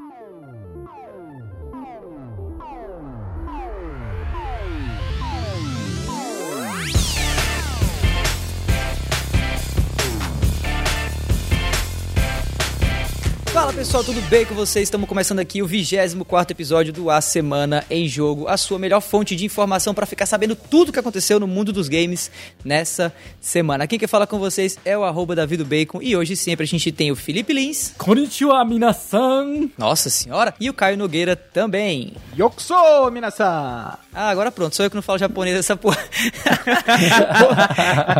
Oh. Fala pessoal, tudo bem com vocês? Estamos começando aqui o 24 episódio do A Semana em Jogo, a sua melhor fonte de informação para ficar sabendo tudo o que aconteceu no mundo dos games nessa semana. Aqui quem fala com vocês é o arroba Davido Bacon e hoje sempre a gente tem o Felipe Lins. Konnichiwa, minasan! Nossa senhora! E o Caio Nogueira também. Yokuso, minasan! Ah, agora pronto, sou eu que não falo japonês essa porra.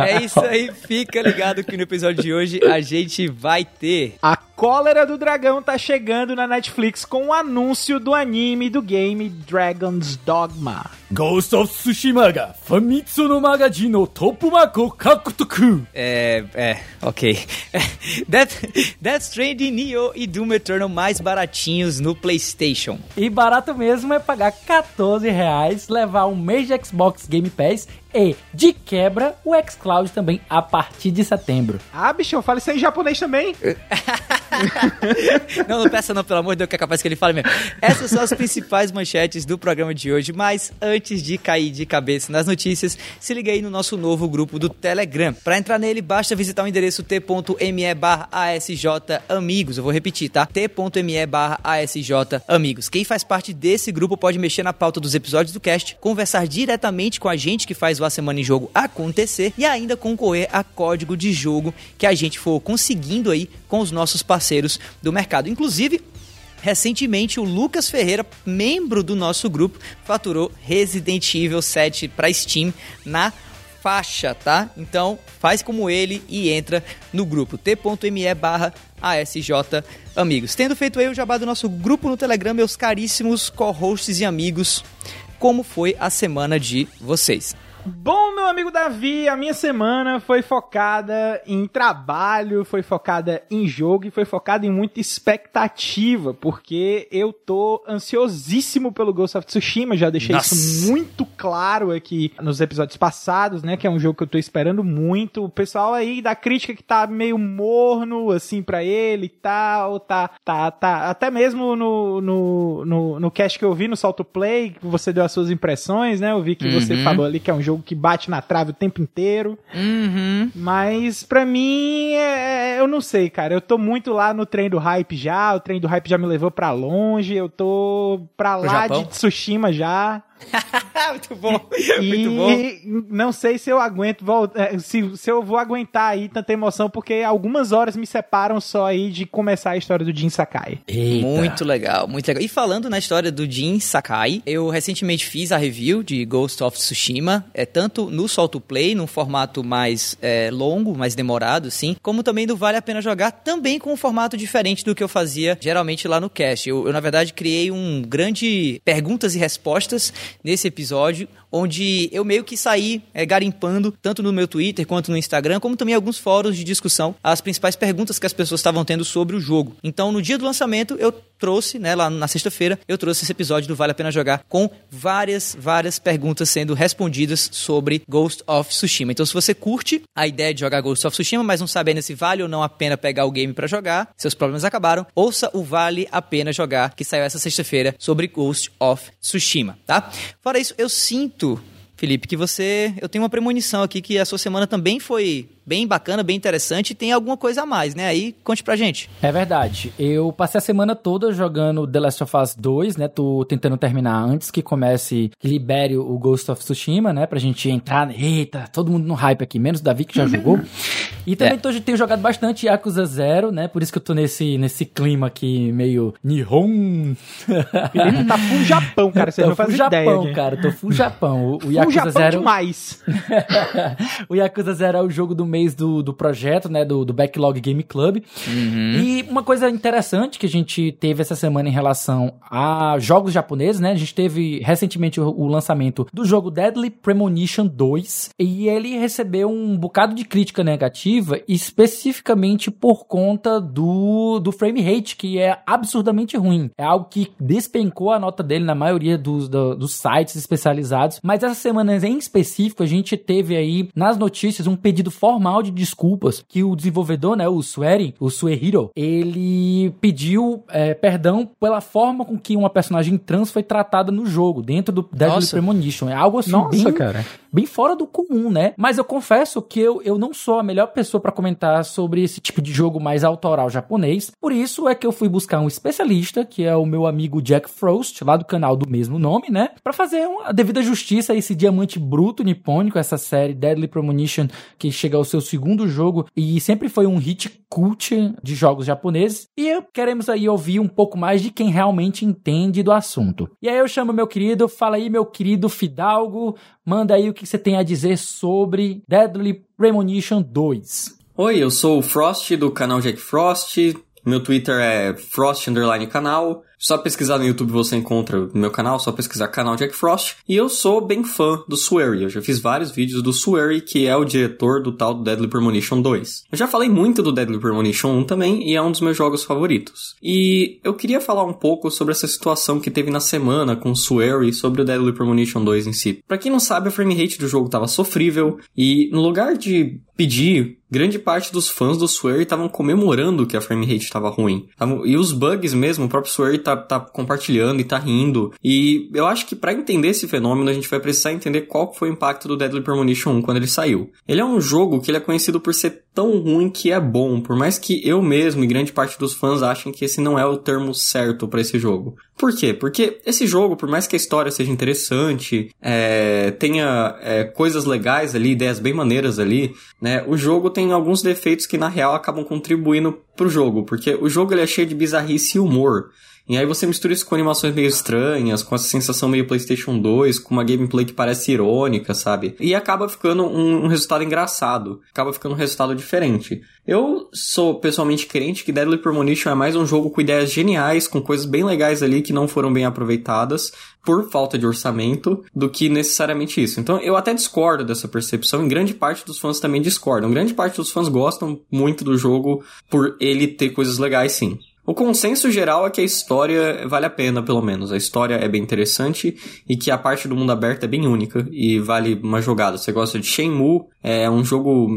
é isso aí, fica ligado que no episódio de hoje a gente vai ter... A Cólera do Dragão tá chegando na Netflix com o um anúncio do anime do game Dragon's Dogma. Ghost of Tsushima ga Famitsu no Magaji no Topu Mako Kakutoku. É, é, ok. Death, Death Stranding, Nioh e Doom Eternal mais baratinhos no PlayStation. E barato mesmo é pagar 14 reais, levar um mês de Xbox Game Pass e, de quebra, o xCloud também a partir de setembro. Ah, bicho, fala isso aí em japonês também. não, não peça não, pelo amor de Deus, que é capaz que ele fale mesmo. Essas são as principais manchetes do programa de hoje, mas antes de cair de cabeça nas notícias, se liga aí no nosso novo grupo do Telegram. Para entrar nele, basta visitar o endereço t.me ASJ Amigos. Eu vou repetir, tá? t.me ASJ Amigos. Quem faz parte desse grupo pode mexer na pauta dos episódios do cast, conversar diretamente com a gente que faz o A Semana em Jogo acontecer e ainda concorrer a código de jogo que a gente for conseguindo aí com os nossos parceiros do mercado. Inclusive, recentemente o Lucas Ferreira, membro do nosso grupo, faturou Resident Evil 7 para Steam na faixa, tá? Então faz como ele e entra no grupo t.me barra ASJ Amigos. Tendo feito aí o jabá do nosso grupo no Telegram, meus caríssimos co-hosts e amigos, como foi a semana de vocês? Bom, meu amigo Davi, a minha semana foi focada em trabalho, foi focada em jogo e foi focada em muita expectativa, porque eu tô ansiosíssimo pelo Ghost of Tsushima, já deixei Nossa. isso muito claro aqui nos episódios passados, né, que é um jogo que eu tô esperando muito. O pessoal aí da crítica que tá meio morno, assim, para ele e tal, tá, tá, tá, até mesmo no, no, no, no cast que eu vi no Salto Play, que você deu as suas impressões, né, eu vi que uhum. você falou ali que é um jogo jogo que bate na trave o tempo inteiro. Uhum. Mas pra mim, é, é, eu não sei, cara. Eu tô muito lá no trem do hype já. O trem do hype já me levou pra longe. Eu tô pra lá de Tsushima já. muito bom, e, muito bom. Não sei se eu aguento, é, se, se eu vou aguentar aí tanta emoção, porque algumas horas me separam só aí de começar a história do Jin Sakai. Eita. Muito legal, muito legal. E falando na história do Jin Sakai, eu recentemente fiz a review de Ghost of Tsushima, é tanto no Solto Play, num formato mais é, longo, mais demorado, sim, como também do Vale a Pena Jogar, também com um formato diferente do que eu fazia geralmente lá no cast. Eu, eu na verdade, criei um grande perguntas e respostas nesse episódio, onde eu meio que saí é, garimpando, tanto no meu Twitter quanto no Instagram, como também alguns fóruns de discussão, as principais perguntas que as pessoas estavam tendo sobre o jogo. Então, no dia do lançamento, eu trouxe, né, lá na sexta-feira, eu trouxe esse episódio do Vale a Pena Jogar com várias, várias perguntas sendo respondidas sobre Ghost of Tsushima. Então, se você curte a ideia de jogar Ghost of Tsushima, mas não sabe ainda se vale ou não a pena pegar o game para jogar, seus problemas acabaram, ouça o Vale a Pena Jogar, que saiu essa sexta-feira sobre Ghost of Tsushima, tá? Fora isso, eu sinto Felipe, que você. Eu tenho uma premonição aqui que a sua semana também foi bem bacana, bem interessante e tem alguma coisa a mais, né? Aí conte pra gente. É verdade. Eu passei a semana toda jogando The Last of Us 2, né? Tô tentando terminar antes que comece, que libere o Ghost of Tsushima, né? Pra gente entrar. Eita, todo mundo no hype aqui, menos o Davi que já jogou. E também é. tô, tenho jogado bastante Yakuza Zero, né? Por isso que eu tô nesse, nesse clima aqui meio Nihon. Felipe tá full Japão, cara. Você não faz full ideia. Japão, cara. Tô full Japão. O, o full Yakuza Japão Zero... demais. o Yakuza Zero é o jogo do mês do, do projeto, né? Do, do Backlog Game Club. Uhum. E uma coisa interessante que a gente teve essa semana em relação a jogos japoneses, né? A gente teve recentemente o, o lançamento do jogo Deadly Premonition 2 e ele recebeu um bocado de crítica negativa, especificamente por conta do, do frame rate, que é absurdamente ruim. É algo que despencou a nota dele na maioria dos, do, dos sites especializados. Mas essa semana em específico, a gente teve aí nas notícias um pedido formal formal de desculpas que o desenvolvedor, né, o Swery, o Suehiro, ele pediu é, perdão pela forma com que uma personagem trans foi tratada no jogo, dentro do Deadly Nossa. Premonition. É algo assim Nossa, bem, cara. bem fora do comum, né? Mas eu confesso que eu, eu não sou a melhor pessoa para comentar sobre esse tipo de jogo mais autoral japonês. Por isso é que eu fui buscar um especialista, que é o meu amigo Jack Frost, lá do canal do mesmo nome, né? Para fazer uma devida justiça a esse diamante bruto nipônico, essa série Deadly Premonition, que chega ao seu segundo jogo e sempre foi um hit cult de jogos japoneses. E queremos aí ouvir um pouco mais de quem realmente entende do assunto. E aí eu chamo meu querido, fala aí meu querido Fidalgo, manda aí o que você tem a dizer sobre Deadly Premonition 2. Oi, eu sou o Frost do canal Jack Frost. Meu Twitter é Frost Canal. Só pesquisar no YouTube você encontra o meu canal, só pesquisar canal Jack Frost. E eu sou bem fã do Swery. Eu já fiz vários vídeos do Swery, que é o diretor do tal do Deadly Premonition 2. Eu já falei muito do Deadly Premonition 1 também, e é um dos meus jogos favoritos. E eu queria falar um pouco sobre essa situação que teve na semana com o Swery sobre o Deadly Premonition 2 em si. Pra quem não sabe, a frame rate do jogo tava sofrível, e no lugar de pedir grande parte dos fãs do Swery estavam comemorando que a frame rate estava ruim. E os bugs mesmo, o próprio Swery tá, tá compartilhando e tá rindo. E eu acho que para entender esse fenômeno, a gente vai precisar entender qual foi o impacto do Deadly Premonition 1 quando ele saiu. Ele é um jogo que ele é conhecido por ser tão ruim que é bom, por mais que eu mesmo e grande parte dos fãs achem que esse não é o termo certo para esse jogo. Por quê? Porque esse jogo, por mais que a história seja interessante, é, tenha é, coisas legais ali, ideias bem maneiras ali, né? O jogo tem alguns defeitos que na real acabam contribuindo pro jogo, porque o jogo ele é cheio de bizarrice e humor. E aí você mistura isso com animações meio estranhas, com essa sensação meio PlayStation 2, com uma gameplay que parece irônica, sabe? E acaba ficando um, um resultado engraçado, acaba ficando um resultado diferente. Eu sou pessoalmente crente que Deadly Premonition é mais um jogo com ideias geniais, com coisas bem legais ali que não foram bem aproveitadas por falta de orçamento, do que necessariamente isso. Então eu até discordo dessa percepção, e grande parte dos fãs também discordam. Grande parte dos fãs gostam muito do jogo por ele ter coisas legais, sim. O consenso geral é que a história vale a pena, pelo menos. A história é bem interessante e que a parte do mundo aberto é bem única e vale uma jogada. Você gosta de Shenmue, é um jogo,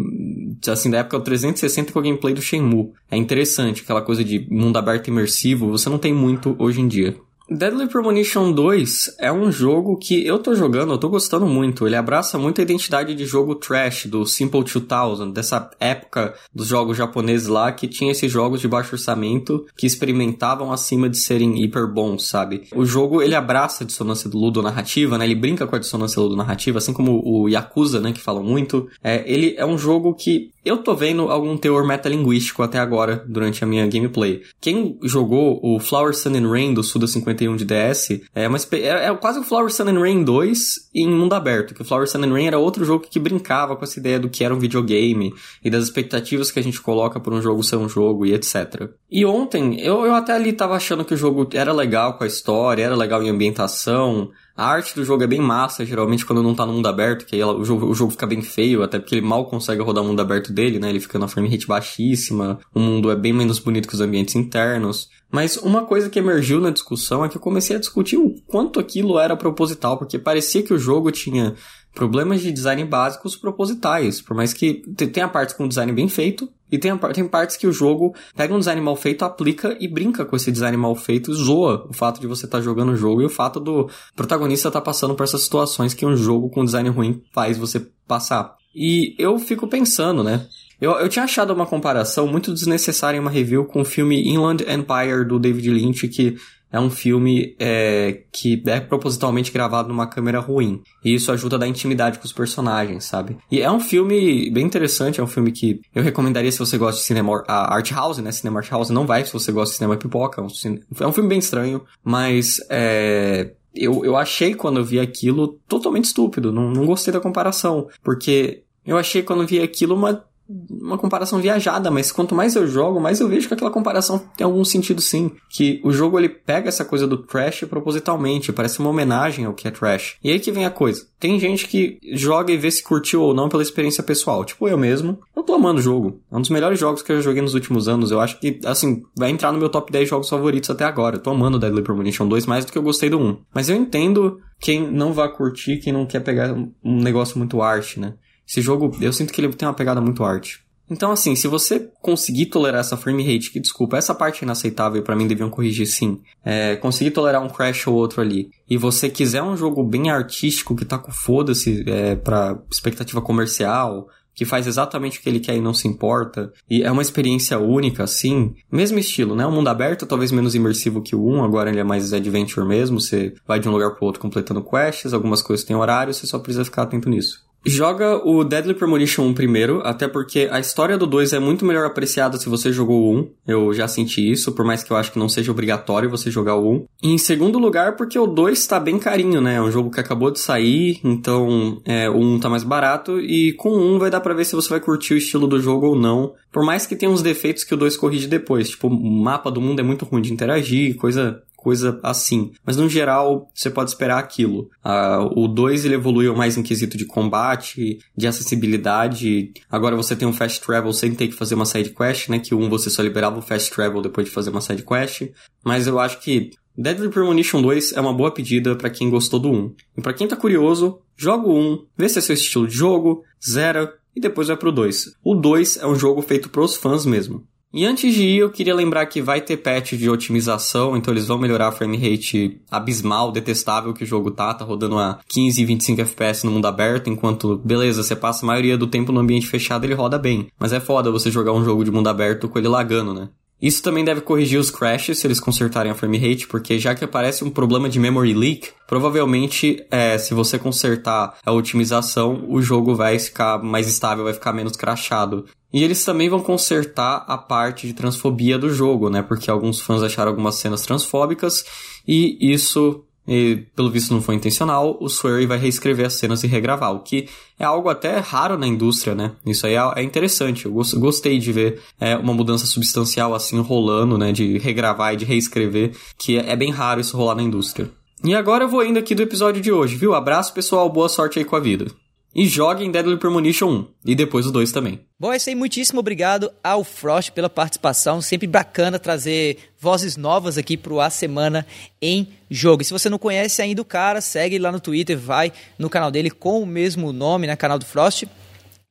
assim, da época do 360 com o gameplay do Shenmue. É interessante, aquela coisa de mundo aberto imersivo, você não tem muito hoje em dia. Deadly Premonition 2 é um jogo que eu tô jogando, eu tô gostando muito. Ele abraça muito a identidade de jogo trash do Simple 2000, dessa época dos jogos japoneses lá que tinha esses jogos de baixo orçamento que experimentavam acima de serem hiper bons, sabe? O jogo ele abraça a dissonância ludo-narrativa, né? Ele brinca com a dissonância ludo-narrativa, assim como o Yakuza, né? Que falam muito. É, ele é um jogo que eu tô vendo algum teor metalinguístico até agora durante a minha gameplay. Quem jogou o Flower Sun and Rain do Suda 51 de DS é, uma, é, é quase o Flower Sun and Rain 2 em mundo aberto, que o Flower Sun and Rain era outro jogo que brincava com essa ideia do que era um videogame e das expectativas que a gente coloca por um jogo ser um jogo e etc. E ontem, eu, eu até ali tava achando que o jogo era legal com a história, era legal em ambientação, a arte do jogo é bem massa, geralmente quando não tá no mundo aberto, que aí ela, o, jogo, o jogo fica bem feio, até porque ele mal consegue rodar o mundo aberto dele, né? Ele fica na frame rate baixíssima, o mundo é bem menos bonito que os ambientes internos. Mas uma coisa que emergiu na discussão é que eu comecei a discutir o quanto aquilo era proposital, porque parecia que o jogo tinha problemas de design básicos propositais, por mais que tenha partes com design bem feito, e tem, tem partes que o jogo pega um design mal feito, aplica e brinca com esse design mal feito, zoa o fato de você estar tá jogando o jogo e o fato do protagonista estar tá passando por essas situações que um jogo com design ruim faz você passar. E eu fico pensando, né? Eu, eu tinha achado uma comparação muito desnecessária em uma review com o filme Inland Empire do David Lynch, que é um filme é, que é propositalmente gravado numa câmera ruim. E isso ajuda a dar intimidade com os personagens, sabe? E é um filme bem interessante, é um filme que eu recomendaria se você gosta de cinema art house, né? Cinema art house não vai se você gosta de cinema pipoca. É um, é um filme bem estranho, mas é, eu, eu achei quando eu vi aquilo totalmente estúpido. Não, não gostei da comparação. Porque eu achei quando eu vi aquilo uma uma comparação viajada, mas quanto mais eu jogo, mais eu vejo que aquela comparação tem algum sentido sim. Que o jogo ele pega essa coisa do trash propositalmente, parece uma homenagem ao que é trash. E aí que vem a coisa. Tem gente que joga e vê se curtiu ou não pela experiência pessoal. Tipo eu mesmo. Eu tô amando o jogo. É um dos melhores jogos que eu joguei nos últimos anos. Eu acho que, assim, vai entrar no meu top 10 jogos favoritos até agora. Eu tô amando Deadly Premonition 2 mais do que eu gostei do 1. Mas eu entendo quem não vai curtir, quem não quer pegar um negócio muito arte, né? Esse jogo, eu sinto que ele tem uma pegada muito arte. Então, assim, se você conseguir tolerar essa frame rate, que desculpa, essa parte é inaceitável pra mim deviam corrigir sim. É, conseguir tolerar um crash ou outro ali. E você quiser um jogo bem artístico, que tá com foda-se é, pra expectativa comercial, que faz exatamente o que ele quer e não se importa. E é uma experiência única, assim. Mesmo estilo, né? O mundo aberto, talvez menos imersivo que o 1, agora ele é mais adventure mesmo. Você vai de um lugar pro outro completando quests, algumas coisas têm horário, você só precisa ficar atento nisso. Joga o Deadly Premonition 1 primeiro, até porque a história do 2 é muito melhor apreciada se você jogou o 1. Eu já senti isso, por mais que eu acho que não seja obrigatório você jogar o 1. E em segundo lugar, porque o 2 tá bem carinho, né? É um jogo que acabou de sair, então é, o 1 tá mais barato, e com o 1 vai dar pra ver se você vai curtir o estilo do jogo ou não. Por mais que tenha uns defeitos que o 2 corrige depois, tipo, o mapa do mundo é muito ruim de interagir, coisa coisa assim. Mas no geral, você pode esperar aquilo. Uh, o 2 ele evoluiu mais em quesito de combate, de acessibilidade. Agora você tem um fast travel sem ter que fazer uma side quest, né? Que 1 você só liberava o fast travel depois de fazer uma side quest. Mas eu acho que Deadly Premonition 2 é uma boa pedida para quem gostou do 1. E para quem tá curioso, joga o 1, vê se é seu estilo de jogo, zera e depois vai pro 2. O 2 é um jogo feito pros fãs mesmo. E antes de ir, eu queria lembrar que vai ter patch de otimização, então eles vão melhorar a frame rate abismal, detestável que o jogo tá, tá rodando a 15 e 25 FPS no mundo aberto, enquanto, beleza, você passa a maioria do tempo no ambiente fechado, ele roda bem. Mas é foda você jogar um jogo de mundo aberto com ele lagando, né? Isso também deve corrigir os crashes se eles consertarem a frame rate, porque já que aparece um problema de memory leak, provavelmente é, se você consertar a otimização, o jogo vai ficar mais estável, vai ficar menos crashado. E eles também vão consertar a parte de transfobia do jogo, né? Porque alguns fãs acharam algumas cenas transfóbicas e isso e pelo visto não foi intencional, o Swery vai reescrever as cenas e regravar, o que é algo até raro na indústria, né? Isso aí é, é interessante, eu gostei de ver é, uma mudança substancial assim rolando, né? De regravar e de reescrever, que é, é bem raro isso rolar na indústria. E agora eu vou indo aqui do episódio de hoje, viu? Abraço pessoal, boa sorte aí com a vida. E joguem Deadly Premonition 1. E depois o 2 também. Bom, é isso aí. Muitíssimo obrigado ao Frost pela participação. Sempre bacana trazer vozes novas aqui pro A Semana em Jogo. E se você não conhece ainda o cara, segue lá no Twitter, vai no canal dele com o mesmo nome, né? Canal do Frost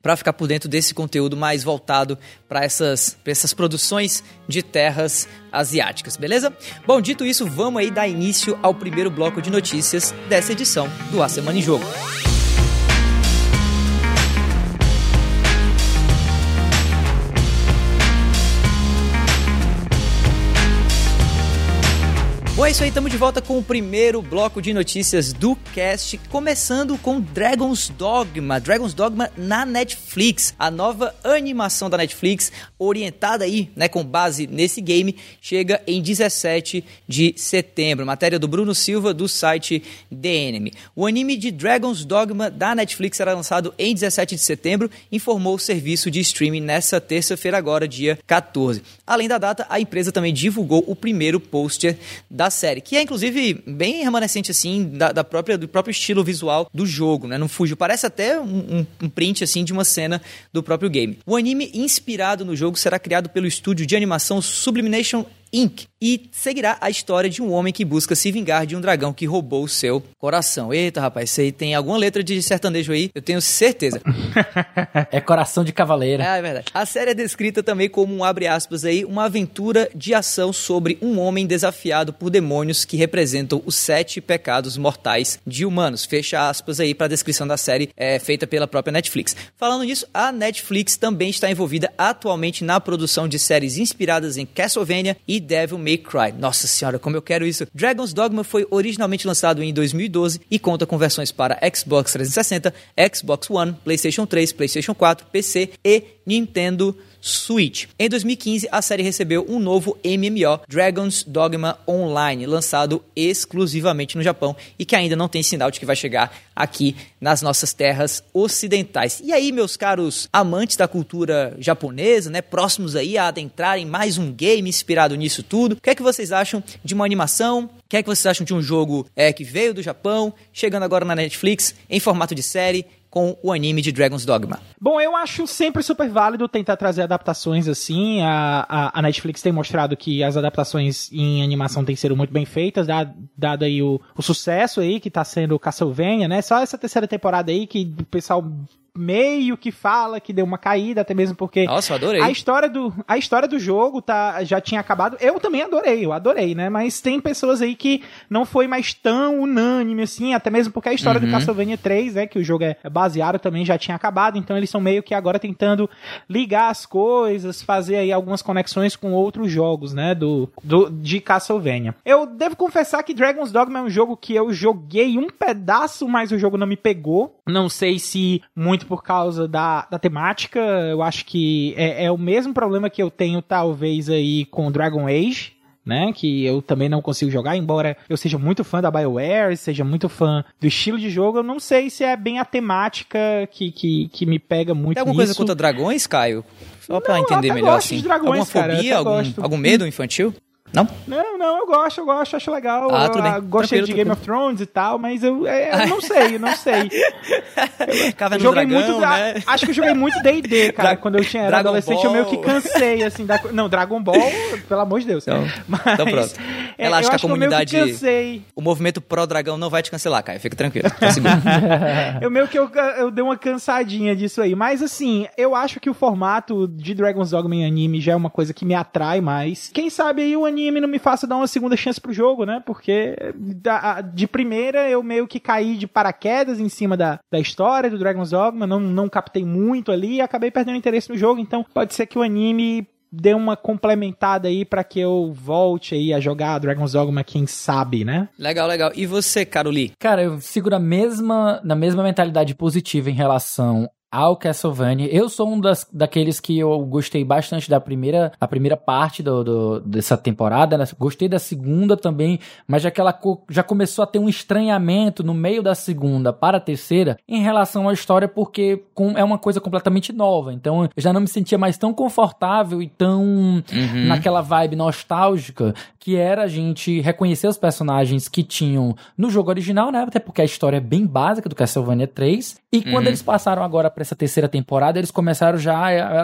para ficar por dentro desse conteúdo mais voltado para essas, essas produções de terras asiáticas, beleza? Bom, dito isso, vamos aí dar início ao primeiro bloco de notícias dessa edição do A Semana em Jogo. Bom, é isso aí, estamos de volta com o primeiro bloco de notícias do cast, começando com Dragon's Dogma. Dragon's Dogma na Netflix, a nova animação da Netflix, orientada aí, né, com base nesse game, chega em 17 de setembro. Matéria do Bruno Silva do site The Enemy. O anime de Dragon's Dogma da Netflix será lançado em 17 de setembro, informou o serviço de streaming nessa terça-feira agora, dia 14. Além da data, a empresa também divulgou o primeiro pôster da da série, que é inclusive bem remanescente assim da, da, própria do próprio estilo visual do jogo, né? Não fugiu, parece até um, um, print assim de uma cena do próprio game. O anime inspirado no jogo será criado pelo estúdio de animação Sublimination Inc. E seguirá a história de um homem que busca se vingar de um dragão que roubou o seu coração. Eita, rapaz, isso aí tem alguma letra de sertanejo aí, eu tenho certeza. é coração de cavaleira. É, é verdade. A série é descrita também como um abre aspas aí, uma aventura de ação sobre um homem desafiado por demônios que representam os sete pecados mortais de humanos. Fecha aspas aí para a descrição da série é, feita pela própria Netflix. Falando nisso, a Netflix também está envolvida atualmente na produção de séries inspiradas em Castlevania e Devil May Cry. Nossa senhora, como eu quero isso. Dragon's Dogma foi originalmente lançado em 2012 e conta com versões para Xbox 360, Xbox One, PlayStation 3, PlayStation 4, PC e Nintendo Switch. Em 2015, a série recebeu um novo MMO, Dragon's Dogma Online, lançado exclusivamente no Japão e que ainda não tem sinal de que vai chegar aqui nas nossas terras ocidentais. E aí, meus caros amantes da cultura japonesa, né, próximos aí a adentrarem mais um game inspirado nisso tudo, o que é que vocês acham de uma animação? O que é que vocês acham de um jogo é, que veio do Japão, chegando agora na Netflix em formato de série? Com o anime de Dragon's Dogma? Bom, eu acho sempre super válido tentar trazer adaptações assim. A, a, a Netflix tem mostrado que as adaptações em animação têm sido muito bem feitas, dado, dado aí o, o sucesso aí que tá sendo Castlevania, né? Só essa terceira temporada aí que o pessoal meio que fala que deu uma caída, até mesmo porque Nossa, eu adorei. a história do a história do jogo tá já tinha acabado. Eu também adorei, eu adorei, né? Mas tem pessoas aí que não foi mais tão unânime assim, até mesmo porque a história Uhum. do Castlevania 3, né, que o jogo é baseado também já tinha acabado, então eles são meio que agora tentando ligar as coisas, fazer aí algumas conexões com outros jogos, né, do, do de Castlevania. Eu devo confessar que Dragon's Dogma é um jogo que eu joguei um pedaço, mas o jogo não me pegou. Não sei se muito por causa da, da temática, eu acho que é, é o mesmo problema que eu tenho talvez aí com Dragon Age, né? Que eu também não consigo jogar, embora eu seja muito fã da BioWare, seja muito fã do estilo de jogo, eu não sei se é bem a temática que, que, que me pega muito Tem alguma nisso. coisa contra dragões, Caio? Só pra Não, eu entender melhor assim. dragões, alguma cara, fobia, algum, algum medo infantil? Não? Não, não, eu gosto, eu gosto, acho legal. Ah, tudo bem. Gostei de Game of Thrones e tal, mas eu, é, eu não sei, eu não sei. Caverna do joguei Dragão, muito. né? a- Acho que eu joguei muito DD, cara. Dra- quando eu tinha, era Dragon adolescente, eu meio que Ball. cansei, assim. Da, não, Dragon Ball, pelo amor de Deus. Então- Mas, então pronto. é, Relaxa eu que a comunidade- cansei. O movimento pró-dragão não vai te cancelar, Caio. Fica tranquilo. Tá seguro. Eu meio que eu, eu dei uma cansadinha disso aí. Mas assim, eu acho que o formato de Dragon's Dogma em anime já é uma coisa que me atrai mais. Quem sabe aí o anime não me faça dar uma segunda chance pro jogo, né? Porque da- de primeira eu meio que caí de paraquedas em cima da, da história do Dragon's Dogma, não, não captei muito ali e acabei perdendo interesse no jogo. Então pode ser que o anime dê uma complementada aí pra que eu volte aí a jogar Dragon's Dogma, quem sabe, né? legal, legal. E você, Caroli? Cara, eu sigo na mesma, na mesma mentalidade positiva em relação ao Castlevania. Eu sou um das, daqueles que eu gostei bastante da primeira, a primeira parte do, do- dessa temporada, né? Gostei da segunda também, mas já que ela co- já começou a ter um estranhamento no meio da segunda para a terceira em relação à história, porque com- é uma coisa completamente nova. Então eu já não me sentia mais tão confortável e tão Uhum. naquela vibe nostálgica que era a gente reconhecer os personagens que tinham no jogo original, né? Até porque a história é bem básica do Castlevania 3. E quando Uhum. eles passaram agora para essa terceira temporada, eles começaram já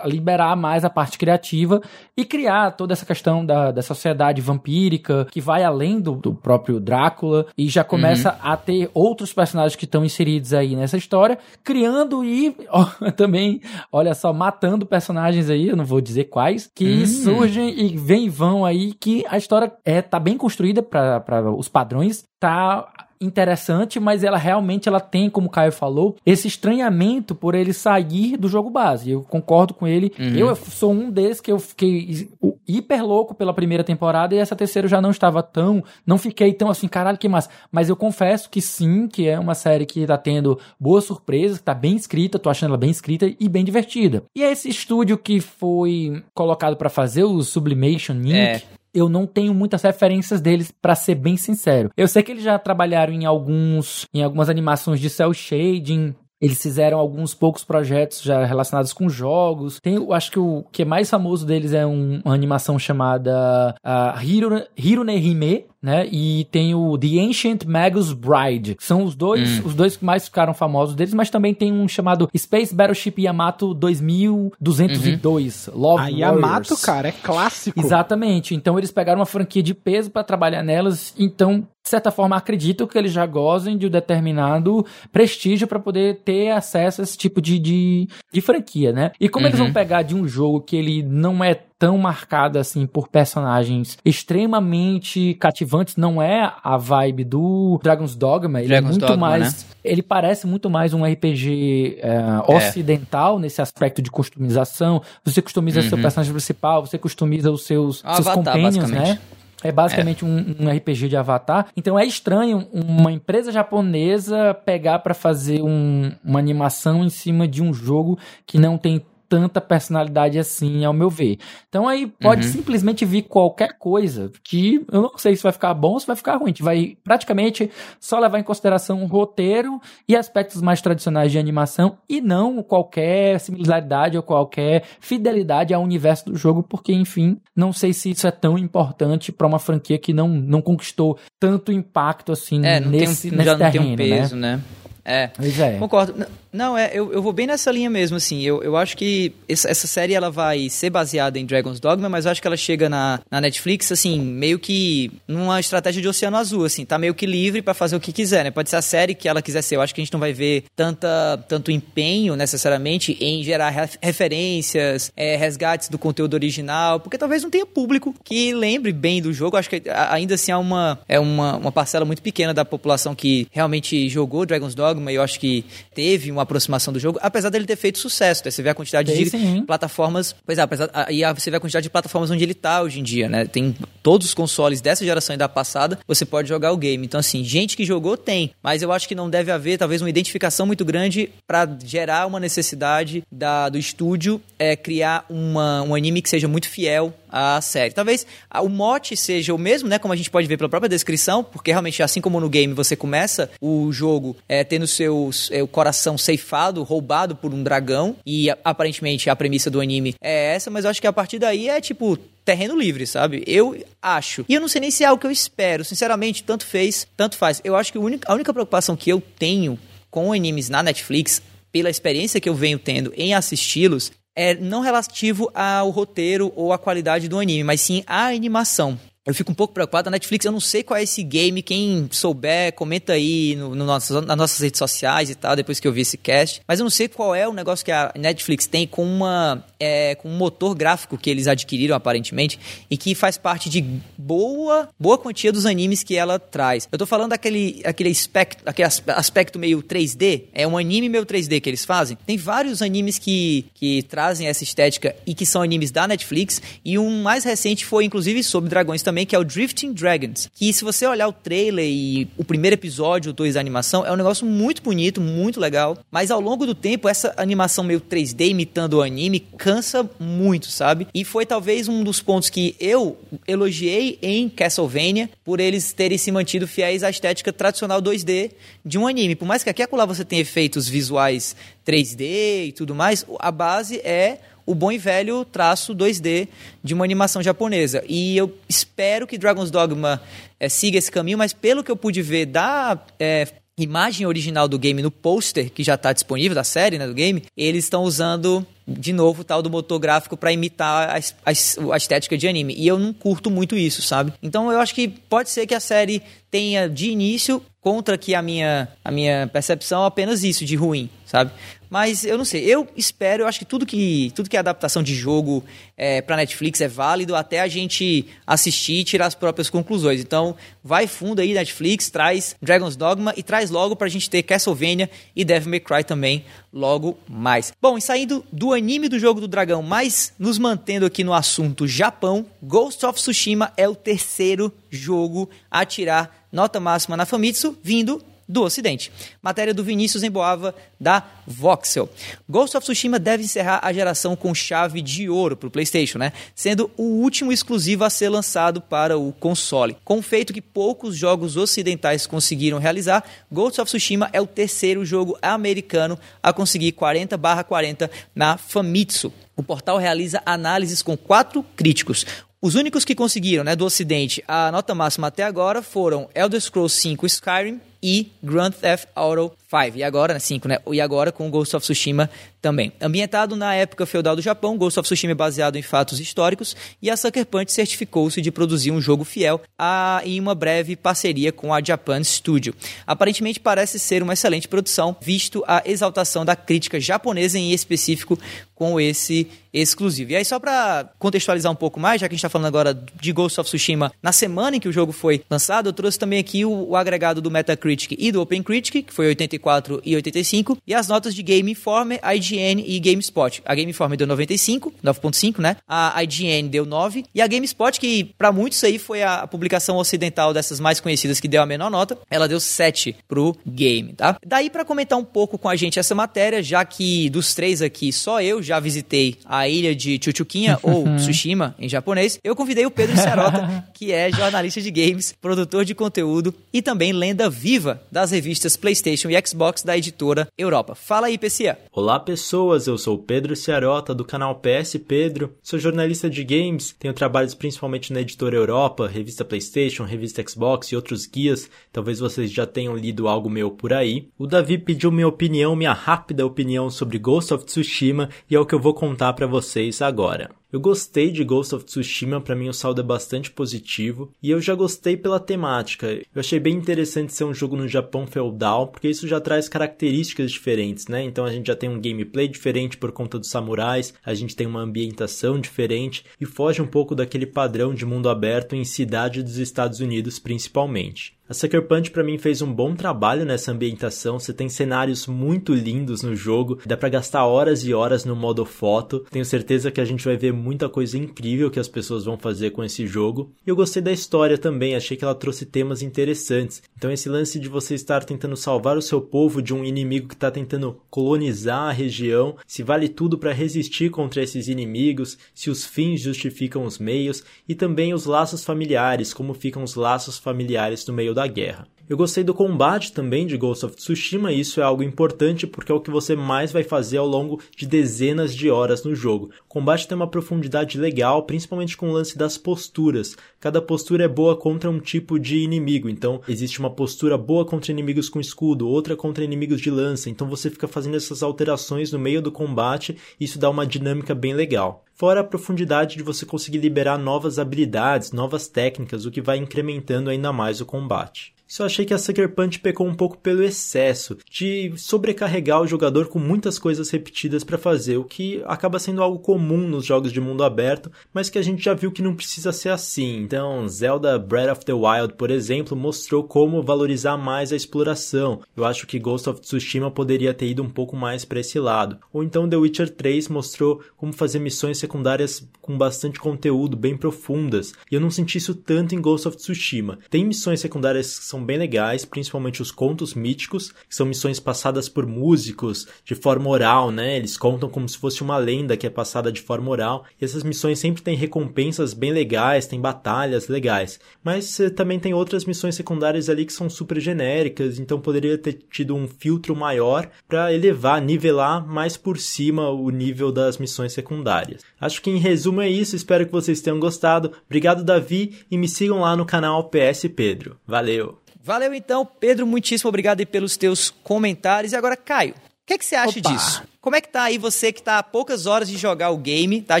a liberar mais a parte criativa e criar toda essa questão da, da sociedade vampírica que vai além do, do próprio Drácula e já começa Uhum. a ter outros personagens que estão inseridos aí nessa história, criando e ó, também, olha só, matando personagens aí, eu não vou dizer quais, que Hum. surgem e vêm e vão aí, que a história é tá bem construída para os padrões, tá interessante, mas ela realmente ela tem, como o Caio falou, esse estranhamento por ele sair do jogo base. Eu concordo com ele. Uhum. Eu sou um desses que eu fiquei hiper louco pela primeira temporada e essa terceira eu já não estava tão, não fiquei tão assim, caralho, que massa. Mas eu confesso que sim, que é uma série que tá tendo boas surpresas, que tá bem escrita, tô achando ela bem escrita e bem divertida. E é esse estúdio que foi colocado para fazer o Sublimation Inc. É. Eu não tenho muitas referências deles, pra ser bem sincero. Eu sei que eles já trabalharam em alguns, em algumas animações de cel shading. Eles fizeram alguns poucos projetos já relacionados com jogos. Tem, acho que o que é mais famoso deles é um- uma animação chamada uh, Hiro, Hirone Hime, né? E tem o The Ancient Magus Bride. São os dois, os dois que mais ficaram famosos deles, mas também tem um chamado Space Battleship Yamato 2202, Love A Yamato, Warriors. cara, é clássico. Exatamente. Então eles pegaram uma franquia de peso pra trabalhar nelas. Então, de certa forma, acredito que eles já gozem de um determinado prestígio pra poder ter acesso a esse tipo de, de, de franquia, né? E como eles Uhum. vão pegar de um jogo que ele não é tão marcado assim por personagens extremamente cativantes, não é a vibe do Dragon's Dogma, ele Dragon's é muito Dogma, mais ele parece muito mais um RPG é, ocidental nesse aspecto de customização. Você customiza seu Uhum. personagem principal, você customiza os seus, Um seus avatar, companions, né? É basicamente um, um RPG de Avatar. Então é estranho uma empresa japonesa pegar pra fazer um- uma animação em cima de um jogo que não tem tanta personalidade assim, ao meu ver. Então aí pode Uhum. simplesmente vir qualquer coisa que eu não sei se vai ficar bom ou se vai ficar ruim. A gente vai praticamente só levar em consideração o roteiro e aspectos mais tradicionais de animação e não qualquer similaridade ou qualquer fidelidade ao universo do jogo, porque enfim, não sei se isso é tão importante pra uma franquia que não, não conquistou tanto impacto assim É, nesse, tem um, nesse já não tem terreno, um peso, né? É. Pois é. Concordo. Não, é, eu, eu vou bem nessa linha mesmo, assim. Eu, eu acho que essa, série ela vai ser baseada em Dragon's Dogma, mas eu acho que ela chega na, na Netflix, assim, meio que numa estratégia de oceano azul, assim. Tá meio que livre para fazer o que quiser, né? Pode ser a série que ela quiser ser. Eu acho que a gente não vai ver tanta, tanto empenho, necessariamente, em gerar referências, é, resgates do conteúdo original, porque talvez não tenha público que lembre bem do jogo. Eu acho que ainda assim é uma, é uma, uma parcela muito pequena da população que realmente jogou Dragon's Dogma e eu acho que teve aproximação do jogo, apesar dele ter feito sucesso. Né? Você vê a quantidade Tem, de sim. plataformas. Pois é, apesar, e você vê a quantidade de plataformas onde ele tá hoje em dia, né? Tem todos os consoles dessa geração e da passada, você pode jogar o game. Então, assim, gente que jogou tem, mas eu acho que não deve haver, talvez, uma identificação muito grande para gerar uma necessidade da, do estúdio é, criar uma, um anime que seja muito fiel à série. Talvez o mote seja o mesmo, né? Como a gente pode ver pela própria descrição, porque realmente, assim como no game, você começa o jogo é, tendo seu é, o coração ceifado, roubado por um dragão, e aparentemente a premissa do anime é essa, mas eu acho que a partir daí é tipo terreno livre, sabe? Eu acho. E eu não sei nem se é algo que eu espero. Sinceramente, tanto fez, tanto faz. Eu acho que a única, a única preocupação que eu tenho com animes na Netflix pela experiência que eu venho tendo em assisti-los, é não relativo ao roteiro ou à qualidade do anime, mas sim à animação. Eu fico um pouco preocupado. A Netflix, eu não sei qual é esse game. Quem souber, comenta aí no, no nosso, nas nossas redes sociais e tal, depois que eu vi esse cast. Mas eu não sei qual é o negócio que a Netflix tem com, uma, é, com um motor gráfico que eles adquiriram, aparentemente, e que faz parte de boa, boa quantia dos animes que ela traz. Eu tô falando daquele aquele aspecto, aquele aspecto meio 3D. É um anime meio 3D que eles fazem. Tem vários animes que, que trazem essa estética e que são animes da Netflix. E um mais recente foi, inclusive, sobre dragões também que é o Drifting Dragons. Que se você olhar o trailer e o primeiro episódio, 2 da animação, é um negócio muito bonito, muito legal. Mas ao longo do tempo, essa animação meio 3D imitando o anime cansa muito, sabe? E foi talvez um dos pontos que eu elogiei em Castlevania por eles terem se mantido fiéis à estética tradicional 2D de um anime. Por mais que aqui e acolá você tenha efeitos visuais 3D e tudo mais, a base é o bom e velho traço 2D de uma animação japonesa. E eu espero que Dragon's Dogma é, siga esse caminho, mas pelo que eu pude ver da é, imagem original do game no pôster que já está disponível da série, né, do game, eles estão usando de novo tal do motor gráfico para imitar a, a, a, estética de anime. E eu não curto muito isso, sabe? Então eu acho que pode ser que a série tenha de início contra que a minha a minha percepção apenas isso de ruim, sabe? Mas eu não sei, eu espero, eu acho que tudo que, tudo que é adaptação de jogo é, para Netflix é válido até a gente assistir e tirar as próprias conclusões. Então, vai fundo aí, Netflix, traz Dragon's Dogma e traz logo pra gente ter Castlevania e Devil May Cry também logo mais. Bom, e saindo do anime do jogo do dragão, mas nos mantendo aqui no assunto Japão, Ghost of Tsushima é o terceiro jogo a tirar nota máxima na Famitsu, vindo do Ocidente. Matéria do Vinícius Emboava, da Voxel. Ghost of Tsushima deve encerrar a geração com chave de ouro para o PlayStation, né? Sendo o último exclusivo a ser lançado para o console. Com feito que poucos jogos ocidentais conseguiram realizar, Ghost of Tsushima é o terceiro jogo americano a conseguir 40/40 na Famitsu. O portal realiza análises com quatro críticos. Os únicos que conseguiram, né, do Ocidente, a nota máxima até agora foram Elder Scrolls V Skyrim, e Grand Theft Auto 5. E agora, 5, né? E agora com Ghost of Tsushima também. Ambientado na época feudal do Japão, Ghost of Tsushima é baseado em fatos históricos e a Sucker Punch certificou-se de produzir um jogo fiel a, em uma breve parceria com a Japan Studio. Aparentemente parece ser uma excelente produção, visto a exaltação da crítica japonesa em específico com esse exclusivo. E aí, só para contextualizar um pouco mais, já que a gente está falando agora de Ghost of Tsushima, na semana em que o jogo foi lançado, eu trouxe também aqui o, o agregado do Metacritic e do OpenCritic, que foi 84 e 85, e as notas de Game Informer, IGN e GameSpot. A Game Informer deu 95, 9.5, né? A IGN deu 9, e a GameSpot, que para muitos aí foi a publicação ocidental dessas mais conhecidas que deu a menor nota, ela deu 7 pro game, tá? Daí para comentar um pouco com a gente essa matéria, já que dos três aqui, só eu já visitei a ilha de Chuchuquinha, ou Tsushima em japonês, eu convidei o Pedro Serota, que é jornalista de games, produtor de conteúdo e também lenda viva das revistas PlayStation e Xbox da editora Europa. Fala aí, PCA. Olá, pessoas, eu sou o Pedro Ciarota do canal PS Pedro, sou jornalista de games, tenho trabalhos principalmente na editora Europa, revista PlayStation, revista Xbox e outros guias, talvez vocês já tenham lido algo meu por aí. O Davi pediu minha opinião, minha rápida opinião sobre Ghost of Tsushima e é o que eu vou contar para vocês agora. Eu gostei de Ghost of Tsushima, para mim o saldo é bastante positivo, e eu já gostei pela temática. Eu achei bem interessante ser um jogo no Japão feudal, porque isso já traz características diferentes, né? Então a gente já tem um gameplay diferente por conta dos samurais, a gente tem uma ambientação diferente e foge um pouco daquele padrão de mundo aberto em cidade dos Estados Unidos principalmente. A Sucker Punch para mim fez um bom trabalho nessa ambientação. Você tem cenários muito lindos no jogo, dá para gastar horas e horas no modo foto. Tenho certeza que a gente vai ver muita coisa incrível que as pessoas vão fazer com esse jogo. E eu gostei da história também, achei que ela trouxe temas interessantes. Então esse lance de você estar tentando salvar o seu povo de um inimigo que está tentando colonizar a região, se vale tudo para resistir contra esses inimigos, se os fins justificam os meios e também os laços familiares, como ficam os laços familiares no meio da guerra. Eu gostei do combate também de Ghost of Tsushima, e isso é algo importante porque é o que você mais vai fazer ao longo de dezenas de horas no jogo. O combate tem uma profundidade legal, principalmente com o lance das posturas. Cada postura é boa contra um tipo de inimigo, então existe uma postura boa contra inimigos com escudo, outra contra inimigos de lança, então você fica fazendo essas alterações no meio do combate, e isso dá uma dinâmica bem legal fora a profundidade de você conseguir liberar novas habilidades, novas técnicas, o que vai incrementando ainda mais o combate. Só achei que a Sucker Punch pecou um pouco pelo excesso de sobrecarregar o jogador com muitas coisas repetidas para fazer, o que acaba sendo algo comum nos jogos de mundo aberto, mas que a gente já viu que não precisa ser assim. Então, Zelda Breath of the Wild, por exemplo, mostrou como valorizar mais a exploração. Eu acho que Ghost of Tsushima poderia ter ido um pouco mais para esse lado. Ou então The Witcher 3 mostrou como fazer missões secundárias com bastante conteúdo, bem profundas. E eu não senti isso tanto em Ghost of Tsushima. Tem missões secundárias que são são bem legais, principalmente os contos míticos, que são missões passadas por músicos de forma oral, né? Eles contam como se fosse uma lenda que é passada de forma oral. E essas missões sempre têm recompensas bem legais, tem batalhas legais. Mas eh, também tem outras missões secundárias ali que são super genéricas, então poderia ter tido um filtro maior para elevar, nivelar mais por cima o nível das missões secundárias. Acho que em resumo é isso, espero que vocês tenham gostado. Obrigado, Davi, e me sigam lá no canal PS Pedro. Valeu! Valeu então, Pedro, muitíssimo obrigado pelos teus comentários. E agora, Caio, o que, é que você acha Opa. disso? Como é que tá aí você que tá a poucas horas de jogar o game, tá? A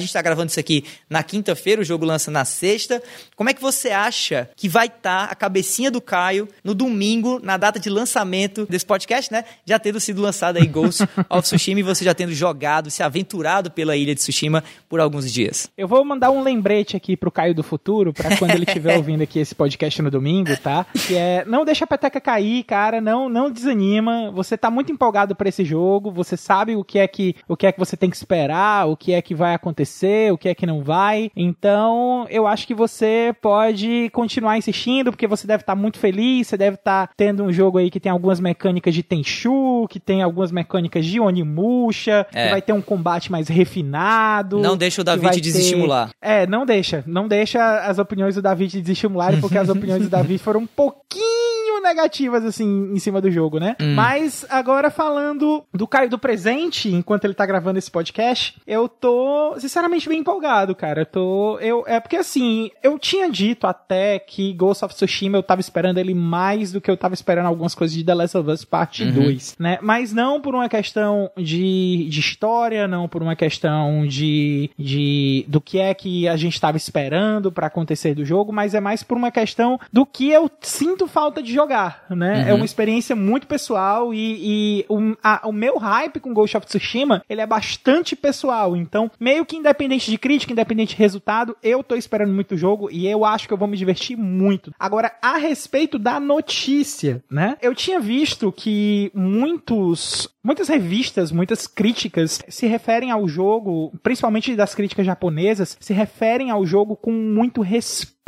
gente tá gravando isso aqui na quinta-feira, o jogo lança na sexta. Como é que você acha que vai estar tá a cabecinha do Caio no domingo, na data de lançamento desse podcast, né? Já tendo sido lançado aí Ghost of Tsushima e você já tendo jogado, se aventurado pela ilha de Tsushima por alguns dias. Eu vou mandar um lembrete aqui pro Caio do futuro, para quando ele estiver ouvindo aqui esse podcast no domingo, tá? Que é, não deixa a peteca cair, cara, não, não desanima. Você tá muito empolgado para esse jogo, você sabe o que é que o que é que você tem que esperar, o que é que vai acontecer, o que é que não vai. Então, eu acho que você pode continuar insistindo, porque você deve estar tá muito feliz, você deve estar tá tendo um jogo aí que tem algumas mecânicas de Tenchu, que tem algumas mecânicas de Onimusha, é. que vai ter um combate mais refinado. Não deixa o David ter... desestimular. É, não deixa. Não deixa as opiniões do David desestimularem, porque as opiniões do David foram um pouquinho negativas, assim, em cima do jogo, né? Hum. Mas agora falando do Caio do presente, enquanto ele tá gravando esse podcast, eu tô, sinceramente, bem empolgado, cara. Eu tô. Eu, é porque assim, eu tinha dito até que Ghost of Tsushima eu tava esperando ele mais do que eu tava esperando algumas coisas de The Last of Us Parte uhum. 2, né? Mas não por uma questão de, de história, não por uma questão de, de do que é que a gente tava esperando para acontecer do jogo, mas é mais por uma questão do que eu sinto falta de jogar, né? Uhum. É uma experiência muito pessoal e, e o, a, o meu hype com Ghost of Tsushima ele é bastante pessoal. Então, meio que independente de crítica, independente de resultado, eu tô esperando muito o jogo e eu acho que eu vou me divertir muito. Agora, a respeito da notícia, né? Eu tinha visto que muitos Muitas revistas, muitas críticas se referem ao jogo, principalmente das críticas japonesas, se referem ao jogo com muito respeito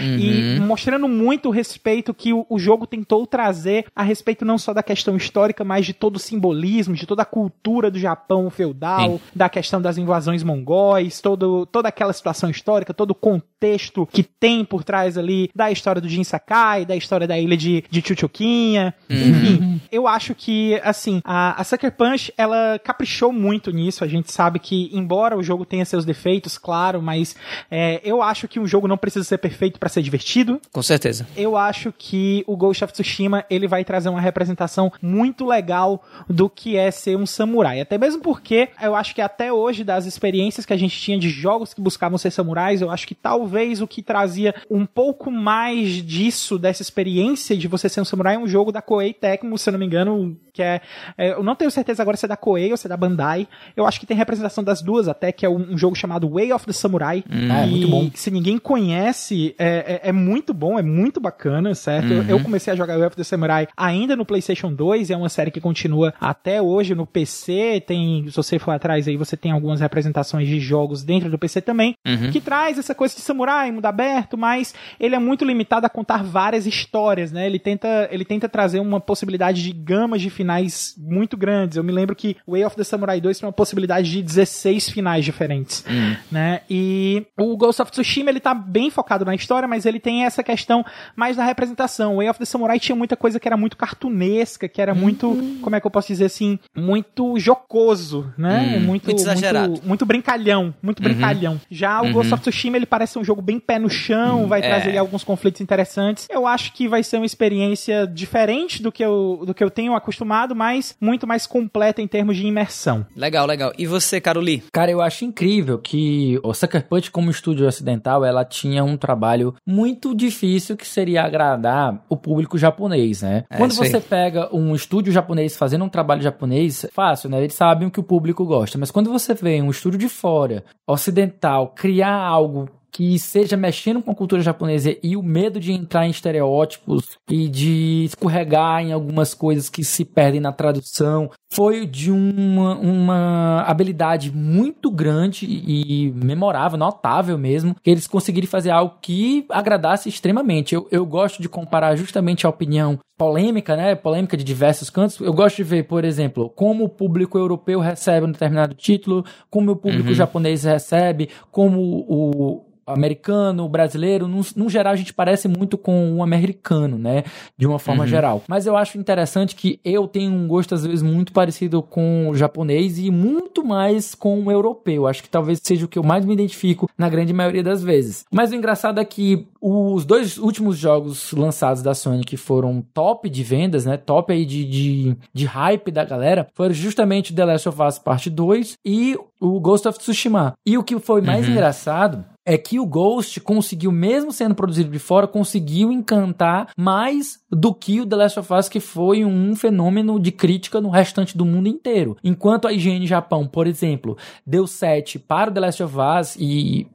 uhum. e mostrando muito o respeito que o, o, jogo tentou trazer a respeito não só da questão histórica, mas de todo o simbolismo, de toda a cultura do Japão feudal, Sim. da questão das invasões mongóis, todo, toda aquela situação histórica, todo o contexto que tem por trás ali da história do Jin Sakai, da história da ilha de, de Chuchuquinha, uhum. enfim. Eu acho que, assim, a A, a Sucker Punch, ela caprichou muito nisso. A gente sabe que, embora o jogo tenha seus defeitos, claro, mas é, eu acho que um jogo não precisa ser perfeito para ser divertido. Com certeza. Eu acho que o Ghost of Tsushima ele vai trazer uma representação muito legal do que é ser um samurai. Até mesmo porque eu acho que até hoje, das experiências que a gente tinha de jogos que buscavam ser samurais, eu acho que talvez o que trazia um pouco mais disso, dessa experiência de você ser um samurai, é um jogo da Koei Tecmo, se eu não me engano, que é, é, eu não tenho certeza agora se é da Koei ou se é da Bandai. Eu acho que tem representação das duas até, que é um, um jogo chamado Way of the Samurai. Hum, é, muito bom. Se ninguém conhece, é, é, é, muito bom, é muito bacana, certo? Uhum. Eu comecei a jogar Way of the Samurai ainda no PlayStation 2, é uma série que continua até hoje no PC. Tem, se você for atrás aí, você tem algumas representações de jogos dentro do PC também, uhum. que traz essa coisa de samurai, mundo aberto, mas ele é muito limitado a contar várias histórias, né? Ele tenta, ele tenta trazer uma possibilidade de gamas de finais muito grandes. Eu me lembro que Way of the Samurai 2 tem uma possibilidade de 16 finais diferentes, uhum. né? E o Ghost of Tsushima, ele tá bem focado na história, mas ele tem essa questão mais da representação. O Way of the Samurai tinha muita coisa que era muito cartunesca, que era muito, uhum. como é que eu posso dizer assim, muito jocoso, né? Uhum. Muito, muito exagerado. Muito, muito brincalhão, muito uhum. brincalhão. Já o uhum. Ghost of Tsushima, ele parece um jogo bem pé no chão, vai é. trazer alguns conflitos interessantes. Eu acho que vai ser uma experiência diferente do que eu, do que eu tenho acostumado, mas muito mais completa em termos de imersão. Legal, legal. E você, Caroli? Cara, eu acho incrível que o Sucker Punch, como estúdio ocidental, ela tinha um trabalho muito difícil que seria agradar o público japonês, né? É, Quando você pega um estúdio japonês fazendo um trabalho japonês, fácil, né? Eles sabem o que o público gosta. Mas quando você vê um estúdio de fora, ocidental, criar algo que seja mexendo com a cultura japonesa e o medo de entrar em estereótipos e de escorregar em algumas coisas que se perdem na tradução foi de uma, uma habilidade muito grande e memorável, notável mesmo, que eles conseguiram fazer algo que agradasse extremamente. Eu, eu gosto de comparar justamente a opinião polêmica, né, polêmica de diversos cantos. Eu gosto de ver, por exemplo, como o público europeu recebe um determinado título, como o público uhum. japonês recebe, como o, americano, brasileiro, num, num, geral a gente parece muito com um americano, né? De uma forma uhum. geral. Mas eu acho interessante que eu tenho um gosto às vezes muito parecido com o japonês e muito mais com o europeu. Acho que talvez seja o que eu mais me identifico na grande maioria das vezes. Mas o engraçado é que os dois últimos jogos lançados da Sony que foram top de vendas, né? Top aí de, de, de hype da galera, foram justamente The Last of Us Parte 2 e o Ghost of Tsushima. E o que foi mais uhum. engraçado é que o Ghost conseguiu, mesmo sendo produzido de fora, conseguiu encantar mais do que o The Last of Us, que foi um fenômeno de crítica no restante do mundo inteiro. Enquanto a IGN Japão, por exemplo, deu 7 para o The Last of Us e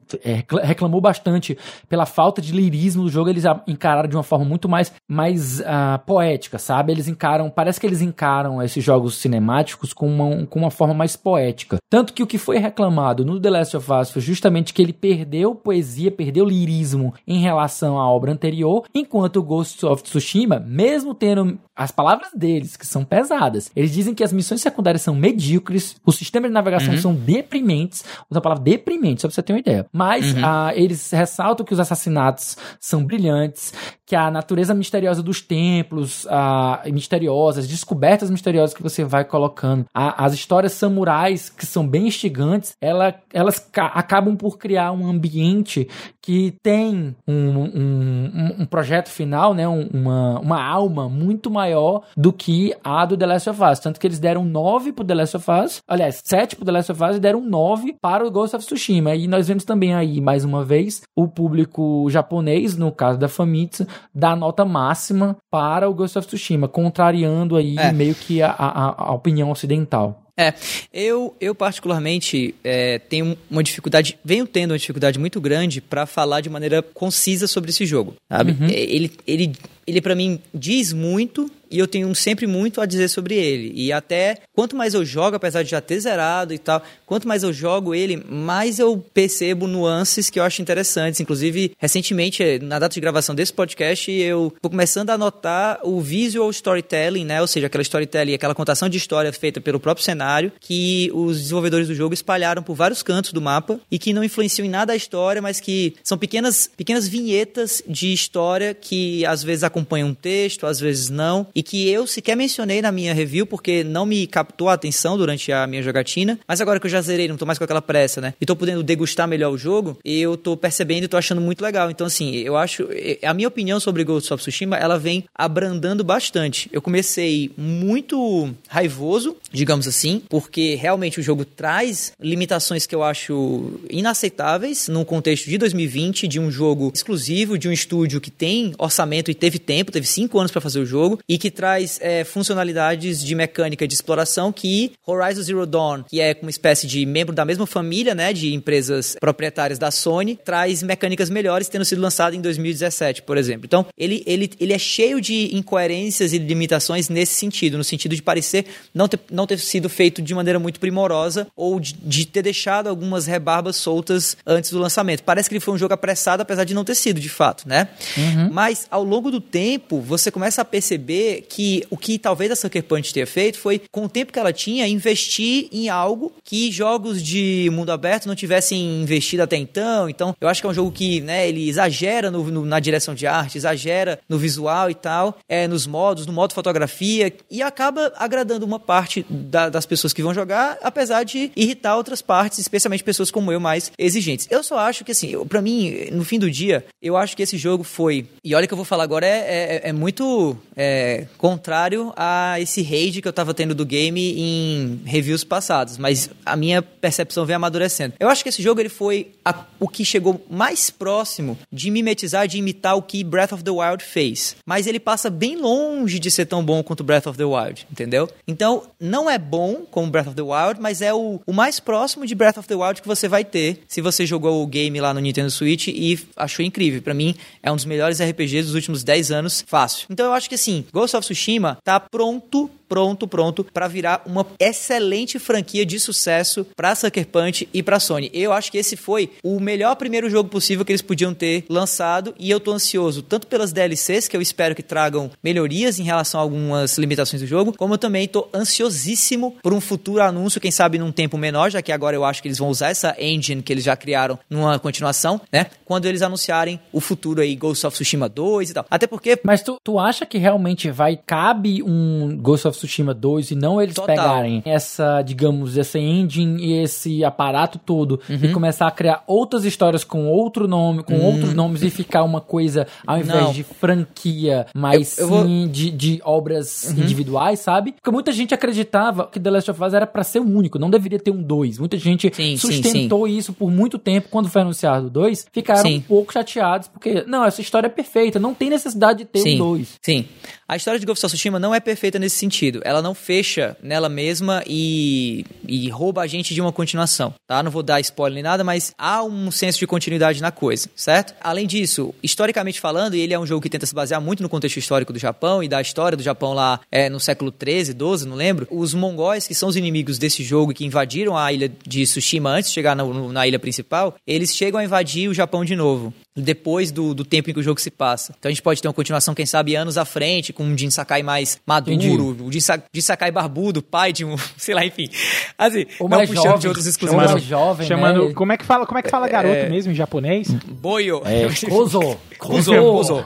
reclamou bastante pela falta de lirismo do jogo, eles encararam de uma forma muito mais, mais uh, poética, sabe? Eles encaram, parece que eles encaram esses jogos cinemáticos com uma, com uma forma mais poética. Tanto que o que foi reclamado no The Last of Us foi justamente que ele perdeu poesia, perdeu lirismo em relação à obra anterior, enquanto o Ghost of Tsushima, mesmo tendo as palavras deles, que são pesadas, eles dizem que as missões secundárias são medíocres, os sistemas de navegação uhum. são deprimentes, usa a palavra deprimente, só pra você ter uma ideia. Mas uhum. uh, eles ressaltam que os assassinatos são brilhantes, que a natureza misteriosa dos templos, uh, misteriosas, descobertas misteriosas que você vai colocando, a, as histórias samurais que são bem instigantes, ela, elas acabam por criar um ambiente que tem um, um, um projeto final, né, uma, uma alma muito maior do que a do The Last of Us. Tanto que eles deram 9 pro The Last of Us, aliás, 7 pro The Last of Us e deram 9 para o Ghost of Tsushima. E nós vemos também aí, mais uma vez, o público japonês, no caso da Famitsu, dar nota máxima para o Ghost of Tsushima, contrariando aí é. meio que a, a, a opinião ocidental. É, eu, eu particularmente é, tenho uma dificuldade, venho tendo uma dificuldade muito grande para falar de maneira concisa sobre esse jogo, sabe? Uhum. É, ele, ele, ele para mim diz muito e eu tenho sempre muito a dizer sobre ele. E até quanto mais eu jogo, apesar de já ter zerado e tal, quanto mais eu jogo ele, mais eu percebo nuances que eu acho interessantes. Inclusive, recentemente, na data de gravação desse podcast, eu tô começando a notar o visual storytelling, né? Ou seja, aquela storytelling, aquela contação de história feita pelo próprio cenário, que os desenvolvedores do jogo espalharam por vários cantos do mapa e que não influenciam em nada a história, mas que são pequenas, pequenas vinhetas de história que às vezes acompanham um texto, às vezes não e que eu sequer mencionei na minha review porque não me captou a atenção durante a minha jogatina, mas agora que eu já zerei, não tô mais com aquela pressa, né? E tô podendo degustar melhor o jogo, eu tô percebendo e tô achando muito legal. Então, assim, eu acho. A minha opinião sobre Ghost of Tsushima, ela vem abrandando bastante. Eu comecei muito raivoso, digamos assim, porque realmente o jogo traz limitações que eu acho inaceitáveis num contexto de 2020, de um jogo exclusivo, de um estúdio que tem orçamento e teve tempo, teve cinco anos para fazer o jogo, e que traz é, funcionalidades de mecânica de exploração que Horizon Zero Dawn, que é uma espécie de membro da mesma família, né, de empresas proprietárias da Sony, traz mecânicas melhores, tendo sido lançado em 2017, por exemplo. Então, ele, ele, ele é cheio de incoerências e limitações nesse sentido, no sentido de parecer não ter, não ter sido feito de maneira muito primorosa ou de, de ter deixado algumas rebarbas soltas antes do lançamento. Parece que ele foi um jogo apressado, apesar de não ter sido, de fato, né? Uhum. Mas, ao longo do tempo, você começa a perceber que o que talvez a Sucker Punch tenha feito foi, com o tempo que ela tinha, investir em algo que jogos de mundo aberto não tivessem investido até então. Então, eu acho que é um jogo que, né, ele exagera no, no, na direção de arte, exagera no visual e tal, é, nos modos, no modo fotografia, e acaba agradando uma parte da, das pessoas que vão jogar, apesar de irritar outras partes, especialmente pessoas como eu, mais exigentes. Eu só acho que, assim, para mim, no fim do dia, eu acho que esse jogo foi. E olha que eu vou falar agora, é, é, é muito é, contrário a esse rage que eu tava tendo do game em reviews passados, mas a minha percepção vem amadurecendo. Eu acho que esse jogo ele foi a, o que chegou mais próximo de mimetizar, de imitar o que Breath of the Wild fez. Mas ele passa bem longe de ser tão bom quanto Breath of the Wild, entendeu? Então, não é bom como Breath of the Wild, mas é o, o mais próximo de Breath of the Wild que você vai ter se você jogou o game lá no Nintendo Switch e achou incrível. Para mim, é um dos melhores RPGs dos últimos 10 anos, fácil. Então, eu acho que assim, Ghost of Tsushima tá pronto pronto, pronto para virar uma excelente franquia de sucesso para Sucker Punch e para Sony. Eu acho que esse foi o melhor primeiro jogo possível que eles podiam ter lançado e eu tô ansioso tanto pelas DLCs que eu espero que tragam melhorias em relação a algumas limitações do jogo, como eu também tô ansiosíssimo por um futuro anúncio, quem sabe num tempo menor, já que agora eu acho que eles vão usar essa engine que eles já criaram numa continuação, né? Quando eles anunciarem o futuro aí Ghost of Tsushima 2 e tal. Até porque Mas tu, tu acha que realmente vai cabe um Ghost of of Tsushima 2 e não eles Total. pegarem essa, digamos, essa engine e esse aparato todo uhum. e começar a criar outras histórias com outro nome, com uhum. outros nomes e ficar uma coisa, ao invés não. de franquia, mas eu, eu sim vou... de, de obras uhum. individuais, sabe? Porque muita gente acreditava que The Last of Us era para ser o único, não deveria ter um 2. Muita gente sim, sustentou sim, sim. isso por muito tempo. Quando foi anunciado o 2, ficaram um pouco chateados, porque, não, essa história é perfeita, não tem necessidade de ter um 2. Sim. A história de Ghost of Tsushima não é perfeita nesse sentido. Ela não fecha nela mesma e, e rouba a gente de uma continuação, tá? Não vou dar spoiler nem nada, mas há um senso de continuidade na coisa, certo? Além disso, historicamente falando, ele é um jogo que tenta se basear muito no contexto histórico do Japão e da história do Japão lá é, no século 13, 12, não lembro. Os mongóis, que são os inimigos desse jogo e que invadiram a ilha de Tsushima antes de chegar na, na ilha principal, eles chegam a invadir o Japão de novo depois do, do tempo em que o jogo se passa. Então a gente pode ter uma continuação, quem sabe, anos à frente, com um Jin Sakai mais maduro, Entendi. o Jin, Jin Sakai barbudo, pai de um, sei lá, enfim. Assim, Ou não puxando jovem, de outros exclusivos. Mais jovem, chamando, né? como é que fala, como é que fala garoto é, mesmo em japonês? Boyo. É, Kozo. Kozo. Kozo.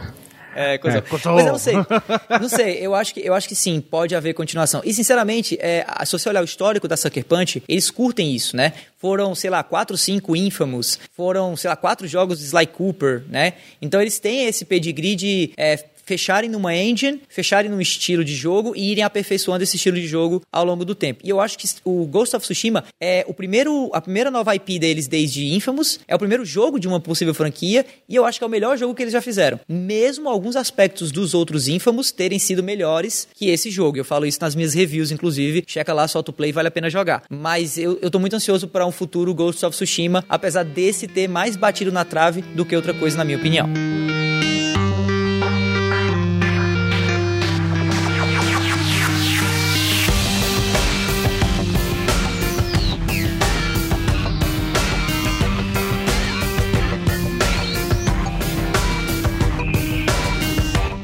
É, coisa. É, Mas eu não sei. Não sei, eu acho que, eu acho que sim, pode haver continuação. E, sinceramente, é, se você olhar o histórico da Sucker Punch, eles curtem isso, né? Foram, sei lá, quatro, cinco Infamous, foram, sei lá, quatro jogos de Sly Cooper, né? Então eles têm esse pedigree de é, fecharem numa engine, fecharem num estilo de jogo e irem aperfeiçoando esse estilo de jogo ao longo do tempo. E eu acho que o Ghost of Tsushima é o primeiro, a primeira nova IP deles desde Infamous, é o primeiro jogo de uma possível franquia e eu acho que é o melhor jogo que eles já fizeram. Mesmo alguns aspectos dos outros Infamous terem sido melhores que esse jogo. Eu falo isso nas minhas reviews, inclusive. Checa lá, solta o play, vale a pena jogar. Mas eu, eu tô muito ansioso para um futuro Ghost of Tsushima, apesar desse ter mais batido na trave do que outra coisa, na minha opinião.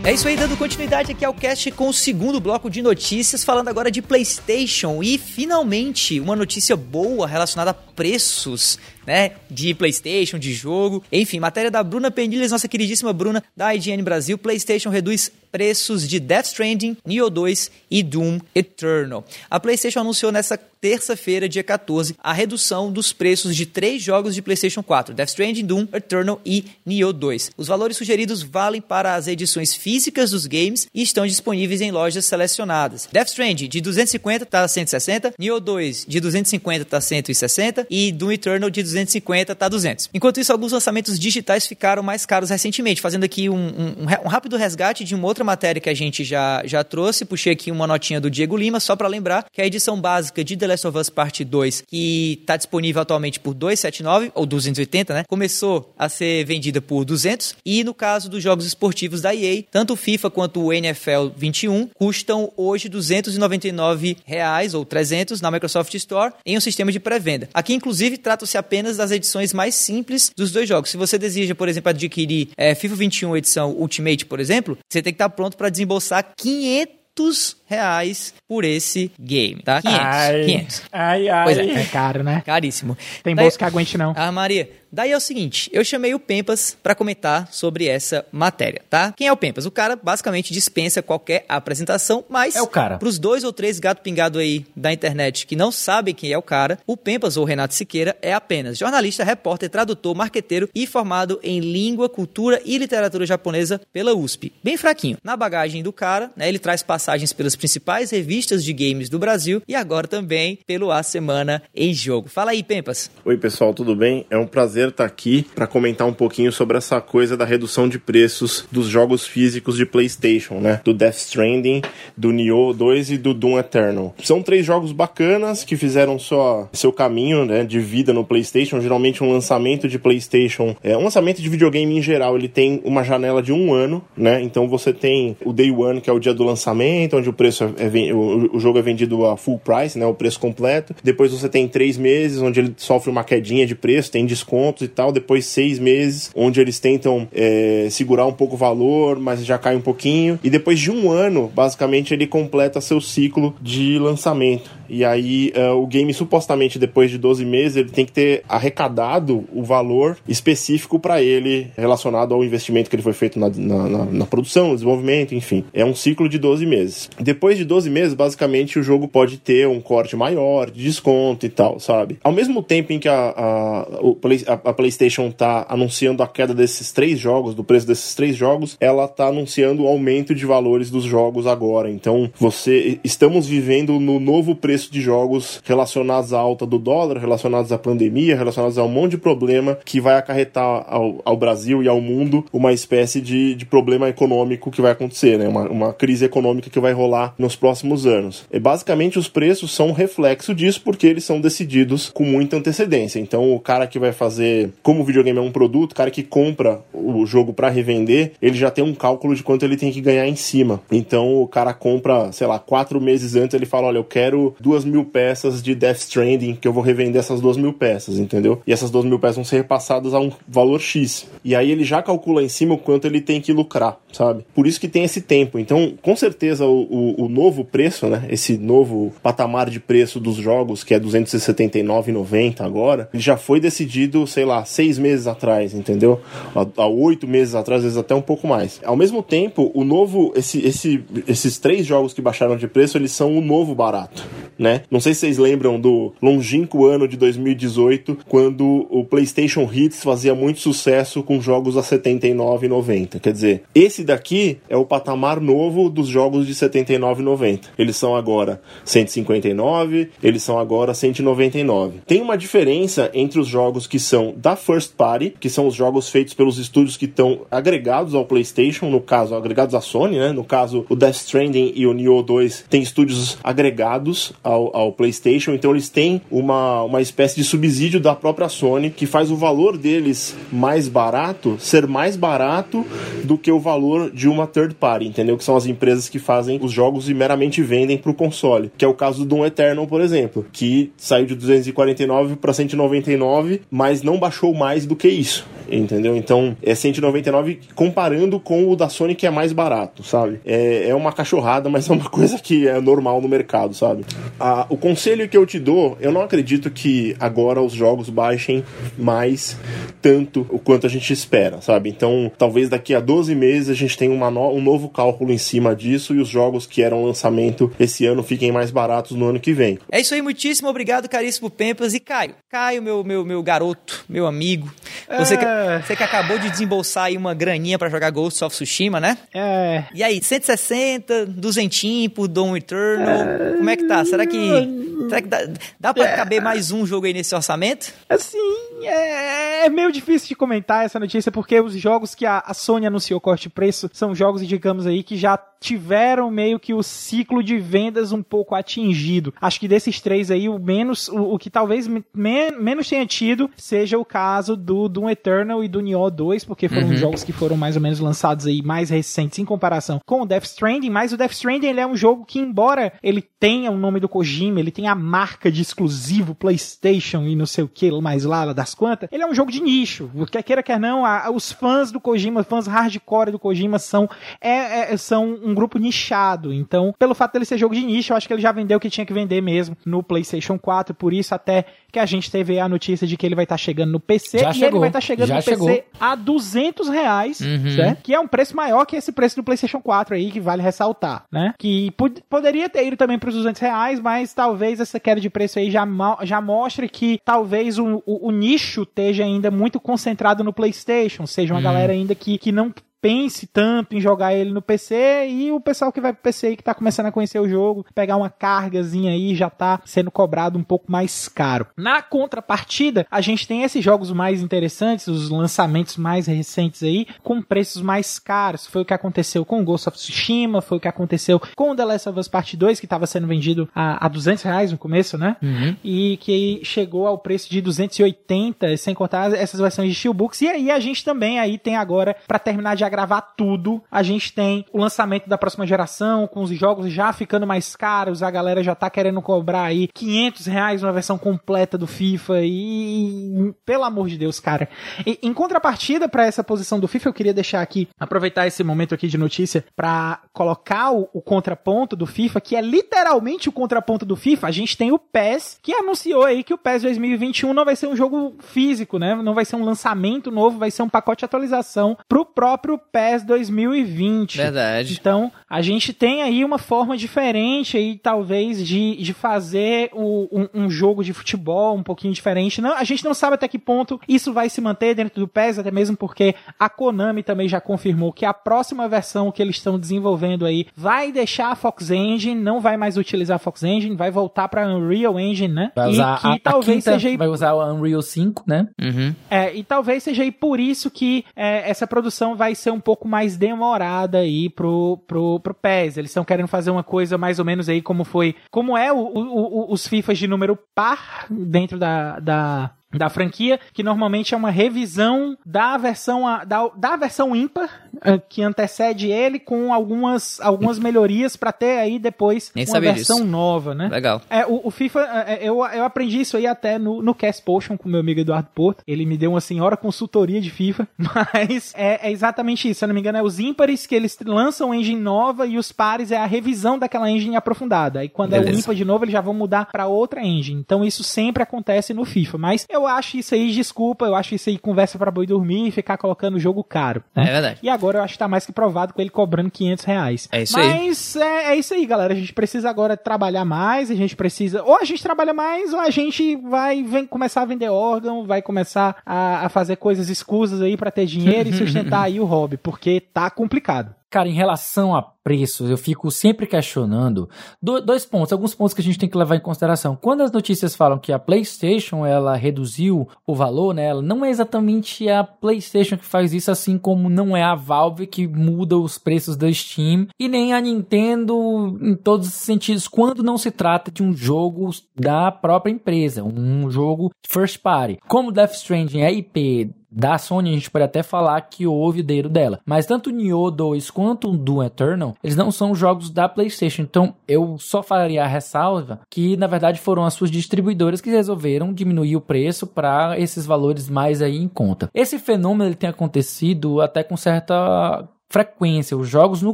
É isso aí, dando continuidade aqui ao cast com o segundo bloco de notícias, falando agora de PlayStation. E finalmente uma notícia boa relacionada a preços né, de PlayStation, de jogo. Enfim, matéria da Bruna Penilhas, nossa queridíssima Bruna da IGN Brasil. PlayStation reduz preços de Death Stranding, Nioh 2 e Doom Eternal. A PlayStation anunciou nessa terça-feira, dia 14, a redução dos preços de três jogos de PlayStation 4: Death Stranding, Doom Eternal e Nioh 2. Os valores sugeridos valem para as edições físicas dos games e estão disponíveis em lojas selecionadas. Death Stranding de 250 está 160, Nioh 2 de 250 está 160 e Doom Eternal de 250 está 200. Enquanto isso, alguns lançamentos digitais ficaram mais caros recentemente, fazendo aqui um, um, um rápido resgate de uma outra matéria que a gente já, já trouxe. Puxei aqui uma notinha do Diego Lima, só para lembrar que a edição básica de The Last of Us Part 2, que está disponível atualmente por 279 ou 280, né? Começou a ser vendida por 200 e no caso dos jogos esportivos da EA, tanto o FIFA quanto o NFL 21 custam hoje 299 reais ou 300 na Microsoft Store em um sistema de pré-venda. Aqui inclusive trata-se apenas apenas das edições mais simples dos dois jogos. Se você deseja, por exemplo, adquirir é, FIFA 21 edição Ultimate, por exemplo, você tem que estar pronto para desembolsar 500 reais por esse game, tá? 500. Ai, 500. Ai, ai. Pois é. é caro, né? Caríssimo. Tem Daí- bolsa que aguente, não. Ah, Maria. Daí é o seguinte, eu chamei o Pempas para comentar sobre essa matéria, tá? Quem é o Pempas? O cara basicamente dispensa qualquer apresentação, mas É o cara. pros dois ou três gato pingado aí da internet que não sabem quem é o cara, o Pempas ou Renato Siqueira é apenas jornalista, repórter, tradutor, marqueteiro e formado em língua, cultura e literatura japonesa pela USP. Bem fraquinho. Na bagagem do cara, né, ele traz passagens pelas principais revistas de games do Brasil e agora também pelo A Semana em Jogo. Fala aí, Pempas. Oi, pessoal, tudo bem? É um prazer estar aqui para comentar um pouquinho sobre essa coisa da redução de preços dos jogos físicos de PlayStation, né? Do Death Stranding, do Nioh 2 e do Doom Eternal. São três jogos bacanas que fizeram só seu caminho, né, de vida no PlayStation. Geralmente um lançamento de PlayStation, é um lançamento de videogame em geral, ele tem uma janela de um ano, né? Então você tem o Day One, que é o dia do lançamento, onde o preço é, é o, o jogo é vendido a full price, né? O preço completo. Depois você tem três meses, onde ele sofre uma quedinha de preço, tem descontos e tal. Depois seis meses, onde eles tentam é, segurar um pouco o valor, mas já cai um pouquinho. E depois de um ano, basicamente, ele completa seu ciclo de lançamento. E aí é, o game, supostamente, depois de 12 meses, ele tem que ter arrecadado o valor específico para ele relacionado ao investimento que ele foi feito na, na, na- na produção, desenvolvimento, enfim. É um ciclo de 12 meses. Depois de 12 meses, basicamente, o jogo pode ter um corte maior, de desconto e tal, sabe? Ao mesmo tempo em que a, a, Play- a- a PlayStation tá anunciando a queda desses três jogos, do preço desses três jogos, ela tá anunciando o aumento de valores dos jogos agora. Então, você estamos vivendo no novo preço de jogos relacionados à alta do dólar, relacionados à pandemia, relacionados a um monte de problema que vai acarretar ao, ao Brasil e ao mundo uma espécie de, de problema econômico que vai acontecer, né? Uma, uma crise econômica que vai rolar nos próximos anos. E basicamente os preços são um reflexo disso porque eles são decididos com muita antecedência. Então o cara que vai fazer, como o videogame é um produto, o cara que compra o jogo para revender, ele já tem um cálculo de quanto ele tem que ganhar em cima. Então o cara compra, sei lá, quatro meses antes ele fala, olha, eu quero duas mil peças de Death Stranding que eu vou revender essas duas mil peças, entendeu? E essas duas mil peças vão ser repassadas a um valor X. E aí ele já calcula em cima o quanto ele tem que lucrar, sabe? Por isso que tem esse tempo. Então, com certeza, o, o, o novo preço, né? Esse novo patamar de preço dos jogos, que é R$ 269,90 agora, ele já foi decidido, sei lá, seis meses atrás, entendeu? Há, há oito meses atrás, às vezes até um pouco mais. Ao mesmo tempo, o novo, esse, esse, esses três jogos que baixaram de preço, eles são o novo barato, né? Não sei se vocês lembram do longínquo ano de 2018, quando o PlayStation Hits fazia muito sucesso com jogos a R$ 79,90. Quer dizer, esse daqui é o patamar novo dos jogos de R$ 79,90. Eles são agora 159, eles são agora 199. Tem uma diferença entre os jogos que são da First Party, que são os jogos feitos pelos estúdios que estão agregados ao PlayStation, no caso, agregados à Sony, né? No caso, o Death Stranding e o Nioh 2 têm estúdios agregados ao, ao PlayStation, então eles têm uma, uma espécie de subsídio da própria Sony que faz o valor deles mais barato ser mais barato do que o valor de uma third party, entendeu? Que são as empresas que fazem os jogos e meramente vendem para o console, que é o caso do Doom Eternal, por exemplo, que saiu de 249 para 199, mas não baixou mais do que isso. Entendeu? Então é 199 comparando com o da Sony que é mais barato, sabe? É, é uma cachorrada, mas é uma coisa que é normal no mercado, sabe? A, o conselho que eu te dou, eu não acredito que agora os jogos baixem mais tanto o quanto a gente espera, sabe? Então, talvez daqui a 12 meses a gente tenha uma no, um novo cálculo em cima disso e os jogos que eram lançamento esse ano fiquem mais baratos no ano que vem. É isso aí, muitíssimo obrigado, caríssimo Pempas. E Caio, Caio, meu, meu, meu garoto, meu amigo, você, que, É. você que acabou de desembolsar aí uma graninha pra jogar Ghost of Tsushima, né? É. E aí, 160, duzentinho por Doom Eternal, como é que tá? Será que, será que dá, dá pra caber mais um jogo aí nesse orçamento? Assim, é, é meio difícil de comentar essa notícia porque os jogos que a, a Sony anunciou corte de preço são jogos, digamos aí, que já tiveram meio que o ciclo de vendas um pouco atingido. Acho que desses três aí, o menos, o, o que talvez me- men- menos tenha tido seja o caso do Doom Eternal e do Nioh 2, porque foram jogos que foram mais ou menos lançados aí mais recentes em comparação com o Death Stranding, mas o Death Stranding ele é um jogo que, embora ele tenha o nome do Kojima, ele tenha a marca de exclusivo PlayStation e não sei o que mais lá, lá das quantas, ele é um jogo de nicho. Quer queira, quer não, a- os fãs do Kojima, fãs hardcore do Kojima são, é, é- são um grupo nichado. Então, pelo fato dele ser jogo de nicho, eu acho que ele já vendeu o que tinha que vender mesmo no PlayStation 4, por isso até que a gente teve a notícia de que ele vai estar chegando no PC Já e ele chegou, vai estar chegando já no chegou. PC a 200 reais, certo? Que é um preço maior que esse preço do PlayStation 4 aí, que vale ressaltar, né? Que pod- poderia ter ido também para os 200 reais, mas talvez essa queda de preço aí já, já mostre que talvez o, o- o nicho esteja ainda muito concentrado no PlayStation, seja uma galera ainda que, que não pense tanto em jogar ele no PC e o pessoal que vai pro PC aí que tá começando a conhecer o jogo, pegar uma cargazinha aí já tá sendo cobrado um pouco mais caro. Na contrapartida, a gente tem esses jogos mais interessantes, os lançamentos mais recentes aí, com preços mais caros. Foi o que aconteceu com Ghost of Tsushima, foi o que aconteceu com The Last of Us Part 2, que tava sendo vendido a, a 200 reais no começo, né? E que chegou ao preço de 280, sem contar essas versões de Steelbooks. E aí a gente também aí tem agora, pra terminar de gravar tudo, a gente tem o lançamento da próxima geração, com os jogos já ficando mais caros, a galera já tá querendo cobrar aí 500 reais uma versão completa do FIFA e, pelo amor de Deus, cara. E, em contrapartida pra essa posição do FIFA, eu queria deixar aqui, aproveitar esse momento aqui de notícia pra colocar o, o contraponto do FIFA, que é literalmente o contraponto do FIFA. A gente tem o PES, que anunciou aí que o PES 2021 não vai ser um jogo físico, né? Não vai ser um lançamento novo, vai ser um pacote de atualização pro próprio PES 2020. Verdade. Então, a gente tem aí uma forma diferente aí, talvez, de, de fazer o- um, um jogo de futebol um pouquinho diferente. Não, a gente não sabe até que ponto isso vai se manter dentro do PES, até mesmo porque a Konami também já confirmou que a próxima versão que eles estão desenvolvendo aí vai deixar a Fox Engine, não vai mais utilizar a Fox Engine, vai voltar para Unreal Engine, né? Vai e usar que a, a talvez quinta, seja aí vai usar o Unreal 5, né? Uhum. é, e talvez seja aí por isso que é, essa produção vai ser um pouco mais demorada aí pro, pro, pro PES. Eles estão querendo fazer uma coisa mais ou menos aí como foi, como é o, o- o- os FIFAs de número par dentro da, da, da franquia, que normalmente é uma revisão da versão a- da, da versão ímpar eh, que antecede ele com algumas, algumas melhorias para ter aí depois Nem uma versão disso. nova, né? Legal. É, o, o FIFA, é, eu, eu aprendi isso aí até no, no Cast Potion com meu amigo Eduardo Porto. Ele me deu uma senhora consultoria de FIFA, mas é, é exatamente isso. Se eu não me engano, é os ímpares que eles lançam engine nova e os pares é a revisão daquela engine aprofundada. Aí quando é o Beleza. ímpar de novo, eles já vão mudar pra outra engine. Então isso sempre acontece no FIFA. Mas eu acho isso aí, desculpa, eu acho isso aí conversa pra boi dormir e ficar colocando o jogo caro. É né? verdade. E agora eu acho que tá mais que provado com ele cobrando 500 reais. É isso aí. Mas é, é isso aí, galera. A gente precisa agora trabalhar mais, a gente precisa. Ou a gente trabalha mais, ou a gente vai vem, começar a vender órgão, vai começar a, a fazer coisas escusas aí pra ter dinheiro e sustentar aí o hobby, porque tá complicado. Cara, em relação a preços, eu fico sempre questionando do- dois pontos, alguns pontos que a gente tem que levar em consideração. Quando as notícias falam que a PlayStation ela reduziu o valor, né? Ela não é exatamente a PlayStation que faz isso, assim como não é a Valve que muda os preços da Steam e nem a Nintendo em todos os sentidos, quando não se trata de um jogo da própria empresa, um jogo first party. Como Death Stranding é IP da Sony, a gente pode até falar que houve o dedo dela. Mas tanto o Nioh 2 quanto o Doom Eternal, eles não são jogos da PlayStation. Então, eu só faria a ressalva que, na verdade, foram as suas distribuidoras que resolveram diminuir o preço para esses valores mais aí em conta. Esse fenômeno ele tem acontecido até com certa frequência. Os jogos no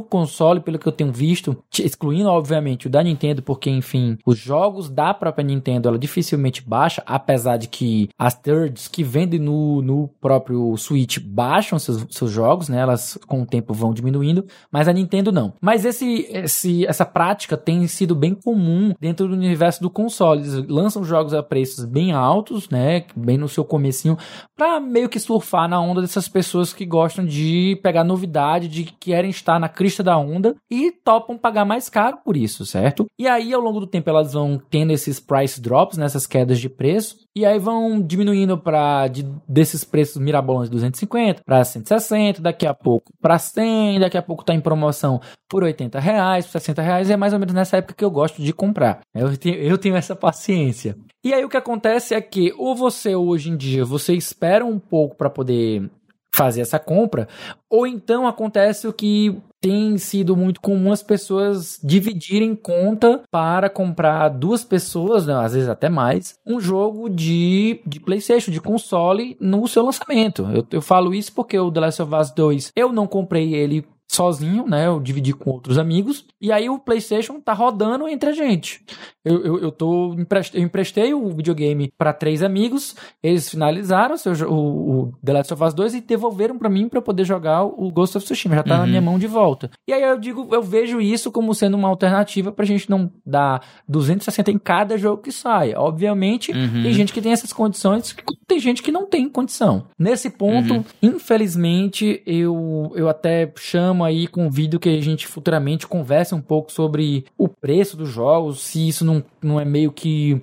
console, pelo que eu tenho visto, excluindo obviamente o da Nintendo, porque enfim, os jogos da própria Nintendo ela dificilmente baixa, apesar de que as thirds que vendem no, no próprio Switch baixam seus, seus jogos, né? Elas com o tempo vão diminuindo, mas a Nintendo não. Mas esse, esse essa prática tem sido bem comum dentro do universo do console. Eles lançam jogos a preços bem altos, né? Bem no seu comecinho, para meio que surfar na onda dessas pessoas que gostam de pegar novidade, de que querem estar na crista da onda e topam pagar mais caro por isso, certo? E aí, ao longo do tempo, elas vão tendo esses price drops, nessas né, quedas de preço, e aí vão diminuindo para de, desses preços mirabolantes 250 para 160, daqui a pouco para 100, daqui a pouco tá em promoção por 80 reais, por 60 reais, é mais ou menos nessa época que eu gosto de comprar. Eu tenho, eu tenho essa paciência. E aí o que acontece é que ou você hoje em dia você espera um pouco para poder fazer essa compra, ou então acontece o que tem sido muito comum as pessoas dividirem conta para comprar duas pessoas, né, às vezes até mais, um jogo de, de PlayStation, de console no seu lançamento. Eu, eu falo isso porque o The Last of Us 2 eu não comprei ele sozinho, né? Eu dividi com outros amigos. E aí o PlayStation tá rodando entre a gente. Eu, eu, eu, tô, eu emprestei o videogame para três amigos, eles finalizaram o, o, The Last of Us 2 e devolveram para mim para poder jogar o Ghost of Tsushima, já tá uhum. na minha mão de volta. E aí eu digo, eu vejo isso como sendo uma alternativa pra gente não dar 260 em cada jogo que sai. Obviamente, uhum. tem gente que tem essas condições, tem gente que não tem condição. Nesse ponto, uhum. infelizmente, eu, eu até chamo aí, convido que a gente futuramente converse um pouco sobre o preço dos jogos, se isso não, não é meio que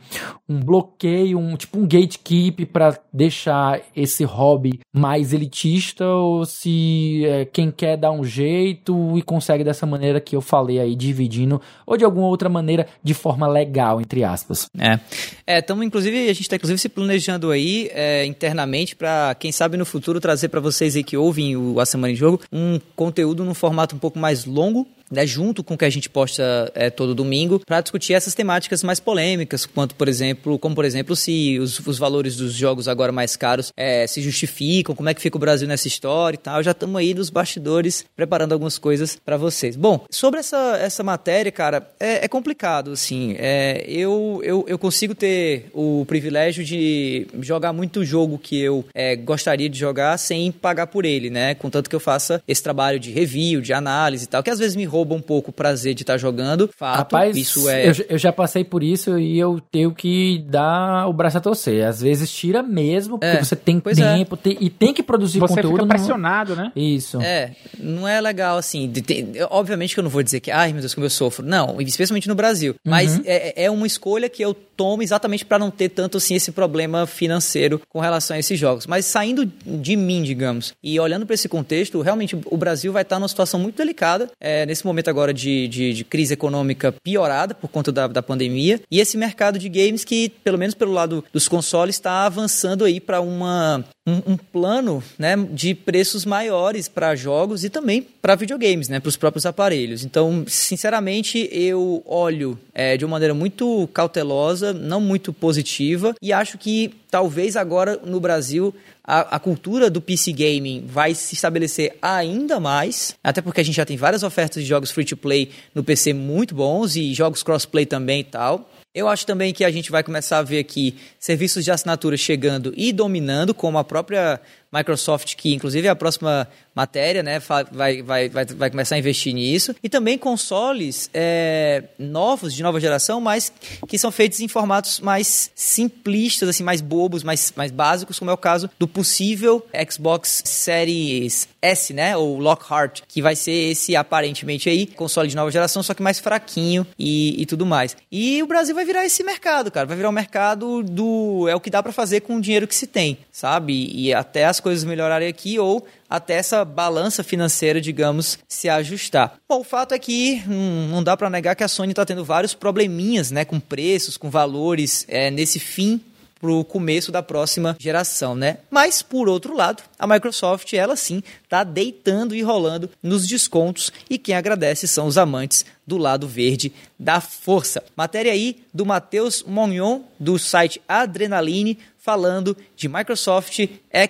um bloqueio, um tipo um gatekeep para deixar esse hobby mais elitista, ou se é, quem quer dar um jeito e consegue dessa maneira que eu falei aí, dividindo, ou de alguma outra maneira, de forma legal, entre aspas. É, é estamos inclusive, a gente está inclusive se planejando aí é, internamente para, quem sabe no futuro, trazer para vocês aí que ouvem o A Semana em Jogo, um conteúdo num formato um pouco mais longo, né, junto com o que a gente posta é, todo domingo, para discutir essas temáticas mais polêmicas, quanto por exemplo, como por exemplo, se os, os valores dos jogos agora mais caros é, se justificam, como é que fica o Brasil nessa história e tal. Já estamos aí nos bastidores preparando algumas coisas para vocês. Bom, sobre essa, essa matéria, cara, é, é complicado, assim. É, eu, eu, eu consigo ter o privilégio de jogar muito jogo que eu é, gostaria de jogar sem pagar por ele, né? Contanto que eu faça esse trabalho de review, de análise e tal, que às vezes me rouba rouba um pouco o prazer de estar tá jogando. Fato, Rapaz, isso é. Eu, eu, já passei por isso e eu tenho que dar o braço a torcer. Às vezes tira mesmo, porque é, você tem é. tempo é. tem, e tem que produzir você conteúdo. Você fica pressionado, no... né? Isso. É, não é legal assim. Tem, obviamente que eu não vou dizer que, ai meu Deus, como eu sofro. Não, especialmente no Brasil. Uhum. Mas é, é uma escolha que eu tomo exatamente para não ter tanto assim esse problema financeiro com relação a esses jogos. Mas saindo de mim, digamos, e olhando para esse contexto, realmente o Brasil vai estar numa situação muito delicada é, nesse momento agora de, de, de, crise econômica piorada por conta da, da pandemia e esse mercado de games que, pelo menos pelo lado dos consoles, está avançando aí para uma um, um, plano né, de preços maiores para jogos e também para videogames, né, para os próprios aparelhos. Então, sinceramente, eu olho é, de uma maneira muito cautelosa, não muito positiva, e acho que talvez agora no Brasil a, a, cultura do PC gaming vai se estabelecer ainda mais, até porque a gente já tem várias ofertas de jogos free to play no PC muito bons e jogos crossplay também e tal. Eu acho também que a gente vai começar a ver aqui serviços de assinatura chegando e dominando, como a própria Microsoft, que inclusive é a próxima matéria, né, vai, vai, vai, vai começar a investir nisso. E também consoles é, novos, de nova geração, mas que são feitos em formatos mais simplistas, assim, mais bobos, mais, mais básicos, como é o caso do possível Xbox Series S, né, ou Lockhart, que vai ser esse aparentemente aí, console de nova geração, só que mais fraquinho e, e tudo mais. E o Brasil vai virar esse mercado, cara, vai virar o um mercado do... é o que dá para fazer com o dinheiro que se tem, sabe? E até as coisas melhorarem aqui ou até essa balança financeira, digamos, se ajustar. Bom, o fato é que hum, não dá para negar que a Sony está tendo vários probleminhas, né, com preços, com valores é, nesse fim para o começo da próxima geração, né? Mas por outro lado, a Microsoft ela sim está deitando e rolando nos descontos e quem agradece são os amantes do lado verde da força. Matéria aí do Matheus Monyon do site Adrenaline falando de Microsoft,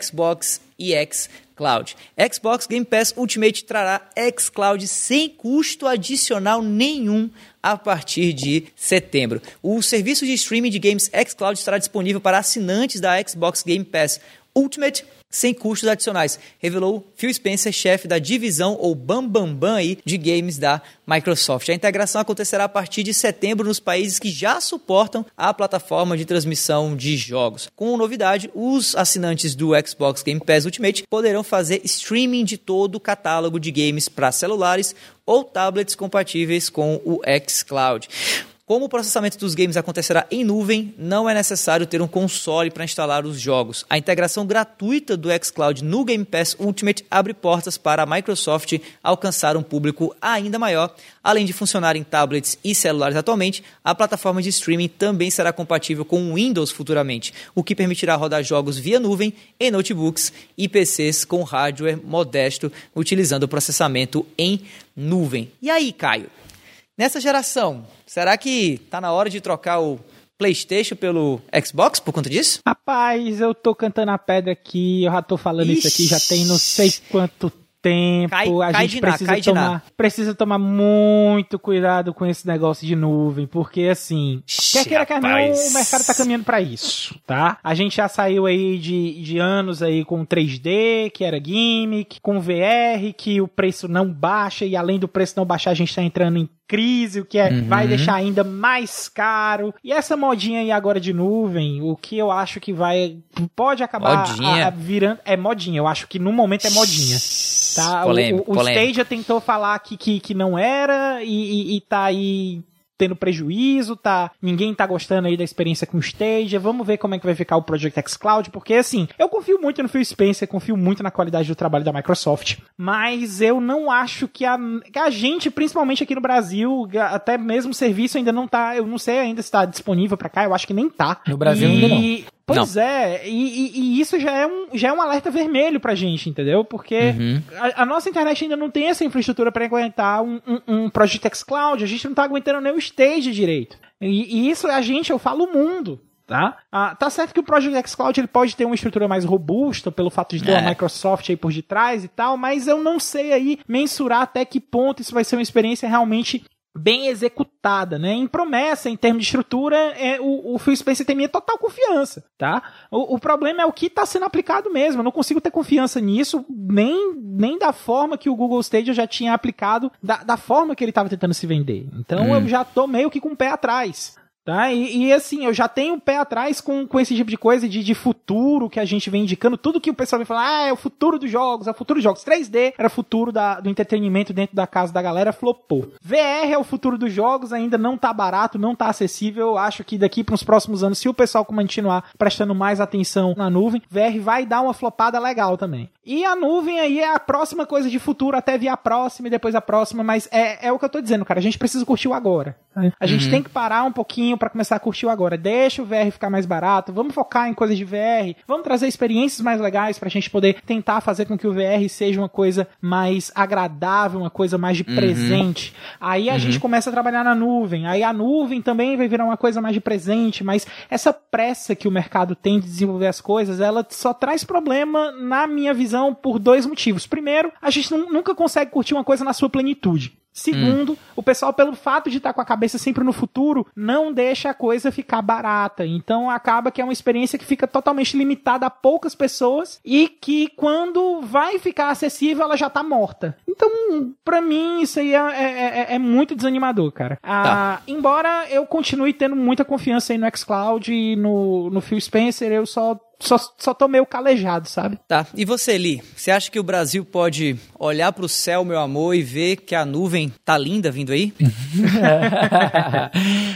Xbox e xCloud. Xbox Game Pass Ultimate trará xCloud sem custo adicional nenhum a partir de setembro. O serviço de streaming de games xCloud estará disponível para assinantes da Xbox Game Pass Ultimate sem custos adicionais, revelou Phil Spencer, chefe da divisão ou Bambambam Bam Bam de games da Microsoft. A integração acontecerá a partir de setembro nos países que já suportam a plataforma de transmissão de jogos. Com novidade, os assinantes do Xbox Game Pass Ultimate poderão fazer streaming de todo o catálogo de games para celulares ou tablets compatíveis com o xCloud. Como o processamento dos games acontecerá em nuvem, não é necessário ter um console para instalar os jogos. A integração gratuita do xCloud no Game Pass Ultimate abre portas para a Microsoft alcançar um público ainda maior. Além de funcionar em tablets e celulares atualmente, a plataforma de streaming também será compatível com o Windows futuramente, o que permitirá rodar jogos via nuvem em notebooks e PCs com hardware modesto, utilizando o processamento em nuvem. E aí, Caio? Nessa geração, será que tá na hora de trocar o PlayStation pelo Xbox por conta disso? Rapaz, eu tô cantando a pedra aqui, eu já tô falando Ixi. isso aqui, já tem não sei quanto tempo, cai, a cai gente precisa tomar, precisa tomar muito cuidado com esse negócio de nuvem, porque assim, Ixi, quer queira quer não, o mercado tá caminhando para isso, tá? A gente já saiu aí de, de anos aí com 3D, que era gimmick, com VR, que o preço não baixa e além do preço não baixar, a gente tá entrando em crise, o que é, uhum. vai deixar ainda mais caro. E essa modinha aí agora de nuvem, o que eu acho que vai pode acabar a, a virando é modinha. Eu acho que no momento é modinha. Tá? Polêmico, o, o, o Stadia tentou falar que, que, que não era e, e, e tá aí tendo prejuízo, tá? Ninguém tá gostando aí da experiência com o Stadia. Vamos ver como é que vai ficar o Project X Cloud, porque assim, eu confio muito no Phil Spencer, confio muito na qualidade do trabalho da Microsoft, mas eu não acho que a, que a gente, principalmente aqui no Brasil, até mesmo o serviço ainda não tá, eu não sei ainda se tá disponível para cá, eu acho que nem tá. No Brasil e... ainda não. Pois não. é, e, e, e, isso já é, um, já é um alerta vermelho pra gente, entendeu? Porque uhum. a, a, nossa internet ainda não tem essa infraestrutura para aguentar um, um, um Project X Cloud, a gente não tá aguentando nem o stage direito. E, e isso a gente, eu falo o mundo, tá? Ah, tá certo que o Project X Cloud ele pode ter uma estrutura mais robusta pelo fato de ter é. a Microsoft aí por detrás e tal, mas eu não sei aí mensurar até que ponto isso vai ser uma experiência realmente bem executada, né? Em promessa, em termos de estrutura, é, o, o Phil Spencer tem minha total confiança, tá? O, o problema é o que está sendo aplicado mesmo. Eu não consigo ter confiança nisso, nem, nem da forma que o Google Stadia já tinha aplicado, da, da forma que ele estava tentando se vender. Então hum. eu já tô meio que com o pé atrás. Tá? E, e, assim, eu já tenho um pé atrás com, com esse tipo de coisa de, de futuro que a gente vem indicando. Tudo que o pessoal vem falar, ah, é o futuro dos jogos, é o futuro dos jogos. 3D era o futuro da, do entretenimento dentro da casa da galera, flopou. VR é o futuro dos jogos, ainda não tá barato, não tá acessível. Eu acho que daqui para os próximos anos, se o pessoal continuar prestando mais atenção na nuvem, VR vai dar uma flopada legal também. E a nuvem aí é a próxima coisa de futuro, até vir a próxima e depois a próxima, mas é, é o que eu tô dizendo, cara. A gente precisa curtir o agora. A gente uhum. tem que parar um pouquinho para começar a curtir o agora. Deixa o VR ficar mais barato, vamos focar em coisas de VR, vamos trazer experiências mais legais pra gente poder tentar fazer com que o VR seja uma coisa mais agradável, uma coisa mais de uhum. presente. Aí a uhum. gente começa a trabalhar na nuvem. Aí a nuvem também vai virar uma coisa mais de presente, mas essa pressa que o mercado tem de desenvolver as coisas, ela só traz problema na minha visão por dois motivos. Primeiro, a gente nunca consegue curtir uma coisa na sua plenitude. Segundo, hum. o pessoal, pelo fato de estar com a cabeça sempre no futuro, não deixa a coisa ficar barata. Então acaba que é uma experiência que fica totalmente limitada a poucas pessoas e que quando vai ficar acessível, ela já tá morta. Então, para mim, isso aí é, é, é, é, muito desanimador, cara. Ah, tá. Embora eu continue tendo muita confiança aí no xCloud e no, no Phil Spencer, eu só só, só tô meio calejado, sabe? Tá. E você, Li? Você acha que o Brasil pode olhar pro céu, meu amor, e ver que a nuvem tá linda vindo aí?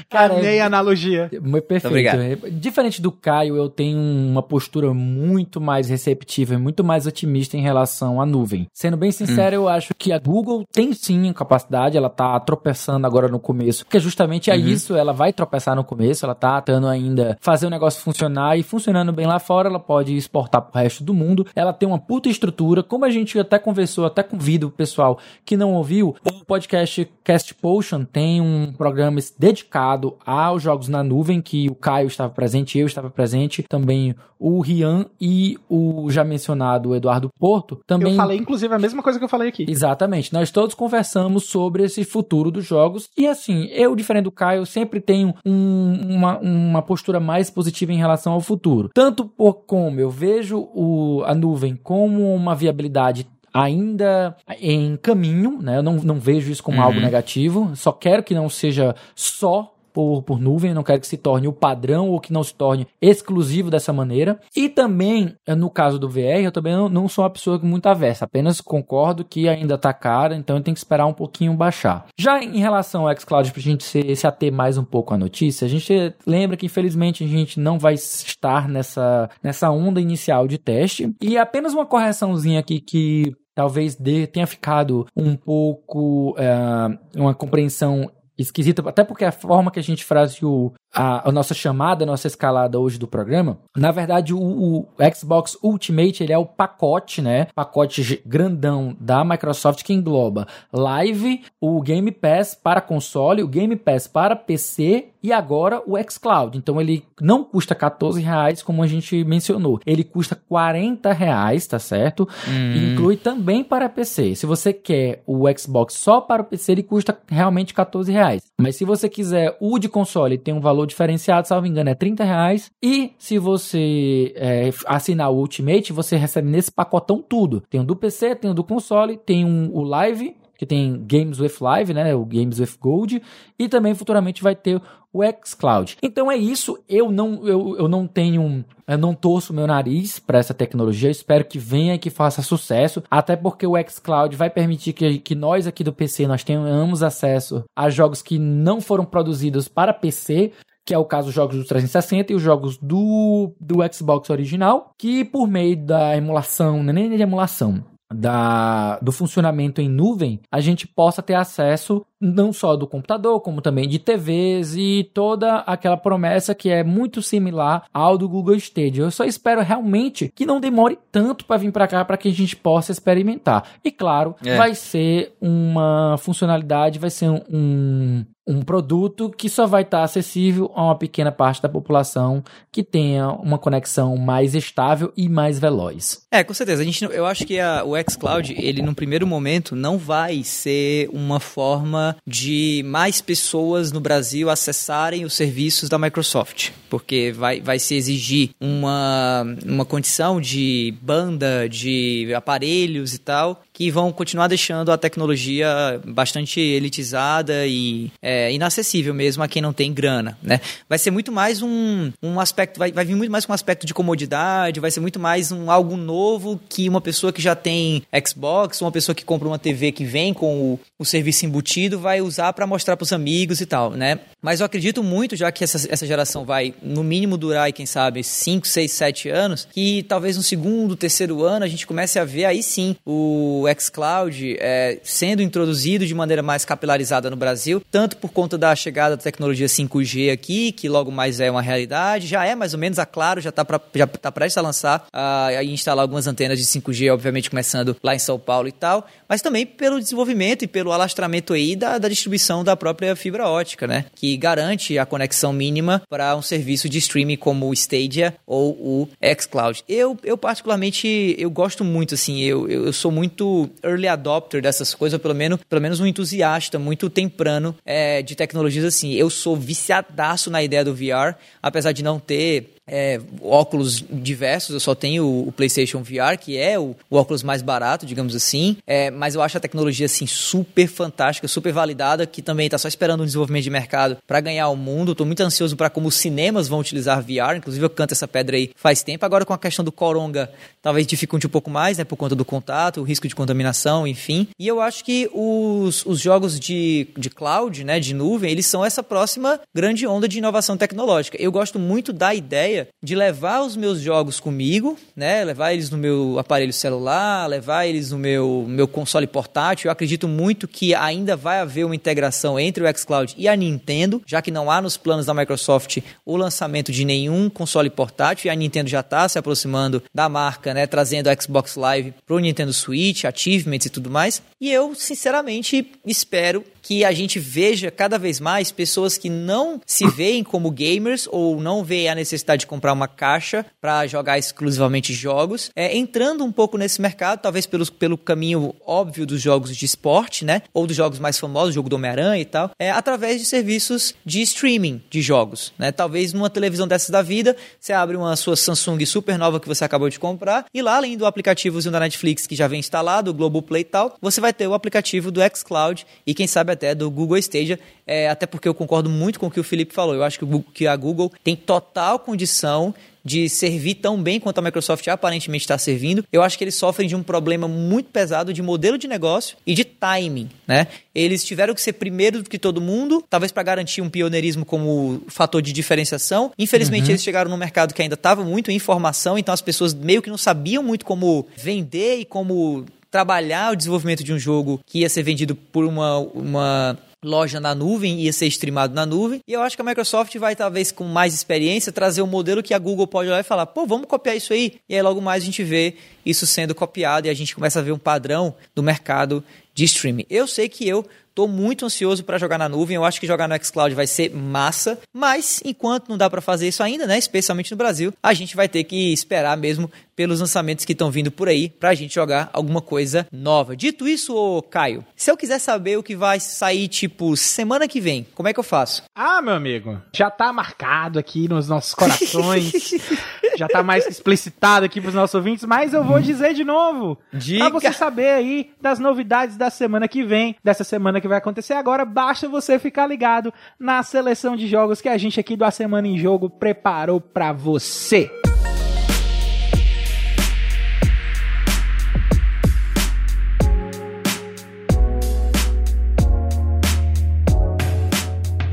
Cara, Amei a analogia. Muito perfeito. Obrigado. Diferente do Caio, eu tenho uma postura muito mais receptiva e muito mais otimista em relação à nuvem. Sendo bem sincero, hum. eu acho que a Google tem sim capacidade, ela tá tropeçando agora no começo, porque justamente é uhum. isso, ela vai tropeçar no começo, ela tá tentando ainda fazer o negócio funcionar e funcionando bem lá fora fora, ela pode exportar pro resto do mundo. Ela tem uma puta estrutura, como a gente até conversou, até convido o pessoal que não ouviu, o podcast Cast Potion tem um programa dedicado aos jogos na nuvem, que o Caio estava presente, eu estava presente, também o Rian e o já mencionado Eduardo Porto. Também... Eu falei, inclusive, a mesma coisa que eu falei aqui. Exatamente. Nós todos conversamos sobre esse futuro dos jogos. E assim, eu, diferente do Caio, sempre tenho um, uma, uma postura mais positiva em relação ao futuro. Tanto por como eu vejo o, a nuvem como uma viabilidade ainda em caminho, né? Eu não, não vejo isso como uhum. algo negativo. Só quero que não seja só por, por nuvem, não quero que se torne o padrão ou que não se torne exclusivo dessa maneira. E também, no caso do VR, eu também não, não sou uma pessoa muito aversa, apenas concordo que ainda tá cara, então tem que esperar um pouquinho baixar. Já em relação ao xCloud, pra gente se, se ater mais um pouco à notícia, a gente lembra que infelizmente a gente não vai estar nessa, nessa onda inicial de teste. E apenas uma correçãozinha aqui que talvez dê, tenha ficado um pouco uh, uma compreensão esquisita, até porque a forma que a gente fraseou a, a, nossa chamada, a nossa escalada hoje do programa, na verdade o, o, Xbox Ultimate ele é o pacote, né? Pacote grandão da Microsoft que engloba Live, o Game Pass para console, o Game Pass para PC e agora o xCloud. Então ele não custa 14 reais, como a gente mencionou. Ele custa 40 reais, tá certo? Hum. Inclui também para PC. Se você quer o Xbox só para o PC, ele custa realmente 14 reais. Mas se você quiser o de console, tem um valor diferenciado, salvo engano, é 30 reais. E se você é, assinar o Ultimate, você recebe nesse pacotão tudo. Tem o do PC, tem o do console, tem um, o Live, que tem Games with Live, né, o Games with Gold, e também futuramente vai ter o xCloud. Então é isso, eu não eu, eu não tenho eu não torço meu nariz para essa tecnologia, eu espero que venha e que faça sucesso, até porque o xCloud vai permitir que, que nós aqui do PC nós tenhamos acesso a jogos que não foram produzidos para PC, que é o caso dos jogos do 360 e os jogos do, do Xbox original, que por meio da emulação, nem de emulação, da, do funcionamento em nuvem, a gente possa ter acesso não só do computador, como também de TVs e toda aquela promessa que é muito similar ao do Google Stadia. Eu só espero realmente que não demore tanto para vir para cá para que a gente possa experimentar. E claro, é. vai ser uma funcionalidade, vai ser um, um produto que só vai estar acessível a uma pequena parte da população que tenha uma conexão mais estável e mais veloz. É, com certeza. A gente, eu acho que a, o xCloud, ele no primeiro momento não vai ser uma forma de mais pessoas no Brasil acessarem os serviços da Microsoft, porque vai, vai se exigir uma, uma condição de banda, de aparelhos e tal, que vão continuar deixando a tecnologia bastante elitizada e é, inacessível mesmo a quem não tem grana, né? Vai ser muito mais um, um aspecto, vai, vai vir muito mais com um aspecto de comodidade, vai ser muito mais um algo novo que uma pessoa que já tem Xbox, uma pessoa que compra uma TV que vem com o, o serviço embutido vai usar para mostrar para os amigos e tal, né? Mas eu acredito muito, já que essa, essa geração vai, no mínimo, durar, quem sabe, 5, 6, 7 anos, que talvez no segundo, terceiro ano a gente comece a ver aí sim o xCloud é, sendo introduzido de maneira mais capilarizada no Brasil, tanto por conta da chegada da tecnologia 5G aqui, que logo mais é uma realidade, já é mais ou menos, a Claro já está já tá prestes a lançar uh, e instalar algumas antenas de 5G, obviamente começando lá em São Paulo e tal, mas também pelo desenvolvimento e pelo alastramento aí da, da distribuição da própria fibra ótica, né? Que garante a conexão mínima para um serviço de streaming como o Stadia ou o xCloud. Eu, eu particularmente, eu gosto muito, assim, eu, eu sou muito early adopter dessas coisas, ou pelo menos, pelo menos um entusiasta muito temprano é, de tecnologias assim. Eu sou viciadaço na ideia do VR, apesar de não ter é, óculos diversos, eu só tenho o, PlayStation VR, que é o, o óculos mais barato, digamos assim, é, mas eu acho a tecnologia assim super fantástica, super validada, que também está só esperando um desenvolvimento de mercado para ganhar o mundo. Estou muito ansioso para como os cinemas vão utilizar VR, inclusive eu canto essa pedra aí faz tempo. Agora com a questão do coronga, talvez dificulte um pouco mais, né, por conta do contato, o risco de contaminação, enfim. E eu acho que os, os jogos de, de cloud, né, de nuvem, eles são essa próxima grande onda de inovação tecnológica. Eu gosto muito da ideia de levar os meus jogos comigo, né? Levar eles no meu aparelho celular, levar eles no meu, meu console portátil. Eu acredito muito que ainda vai haver uma integração entre o xCloud e a Nintendo, já que não há nos planos da Microsoft o lançamento de nenhum console portátil e a Nintendo já está se aproximando da marca, né? Trazendo o Xbox Live pro Nintendo Switch, achievements e tudo mais. E eu, sinceramente, espero que a gente veja cada vez mais pessoas que não se veem como gamers ou não veem a necessidade de comprar uma caixa para jogar exclusivamente jogos, é, entrando um pouco nesse mercado, talvez pelo, pelo caminho óbvio dos jogos de esporte, né? Ou dos jogos mais famosos, jogo do Homem-Aranha e tal, é, através de serviços de streaming de jogos, né? Talvez numa televisão dessas da vida, você abre uma sua Samsung super nova que você acabou de comprar e lá, além do aplicativozinho da Netflix que já vem instalado, o Globoplay e tal, você vai ter o aplicativo do xCloud e quem sabe até do Google Stadia, é, até porque eu concordo muito com o que o Felipe falou. Eu acho que, o, que a Google tem total condição de servir tão bem quanto a Microsoft aparentemente está servindo. Eu acho que eles sofrem de um problema muito pesado de modelo de negócio e de timing, né? Eles tiveram que ser primeiro do que todo mundo, talvez para garantir um pioneirismo como fator de diferenciação. Infelizmente, uhum. eles chegaram num mercado que ainda estava muito em formação, então as pessoas meio que não sabiam muito como vender e como trabalhar o desenvolvimento de um jogo que ia ser vendido por uma, uma loja na nuvem, ia ser streamado na nuvem. E eu acho que a Microsoft vai, talvez, com mais experiência, trazer um modelo que a Google pode olhar e falar, pô, vamos copiar isso aí. E aí logo mais a gente vê isso sendo copiado e a gente começa a ver um padrão do mercado de streaming. Eu sei que eu Tô muito ansioso para jogar na nuvem. Eu acho que jogar no xCloud vai ser massa, mas enquanto não dá para fazer isso ainda, né, especialmente no Brasil, a gente vai ter que esperar mesmo pelos lançamentos que estão vindo por aí pra gente jogar alguma coisa nova. Dito isso, ô Caio, se eu quiser saber o que vai sair tipo semana que vem, como é que eu faço? Ah, meu amigo, já tá marcado aqui nos nossos corações. já tá mais explicitado aqui pros nossos ouvintes, mas eu vou dizer de novo. Diga. Pra você saber aí das novidades da semana que vem, dessa semana que vai acontecer agora, basta você ficar ligado na seleção de jogos que a gente aqui do A Semana em Jogo preparou para você.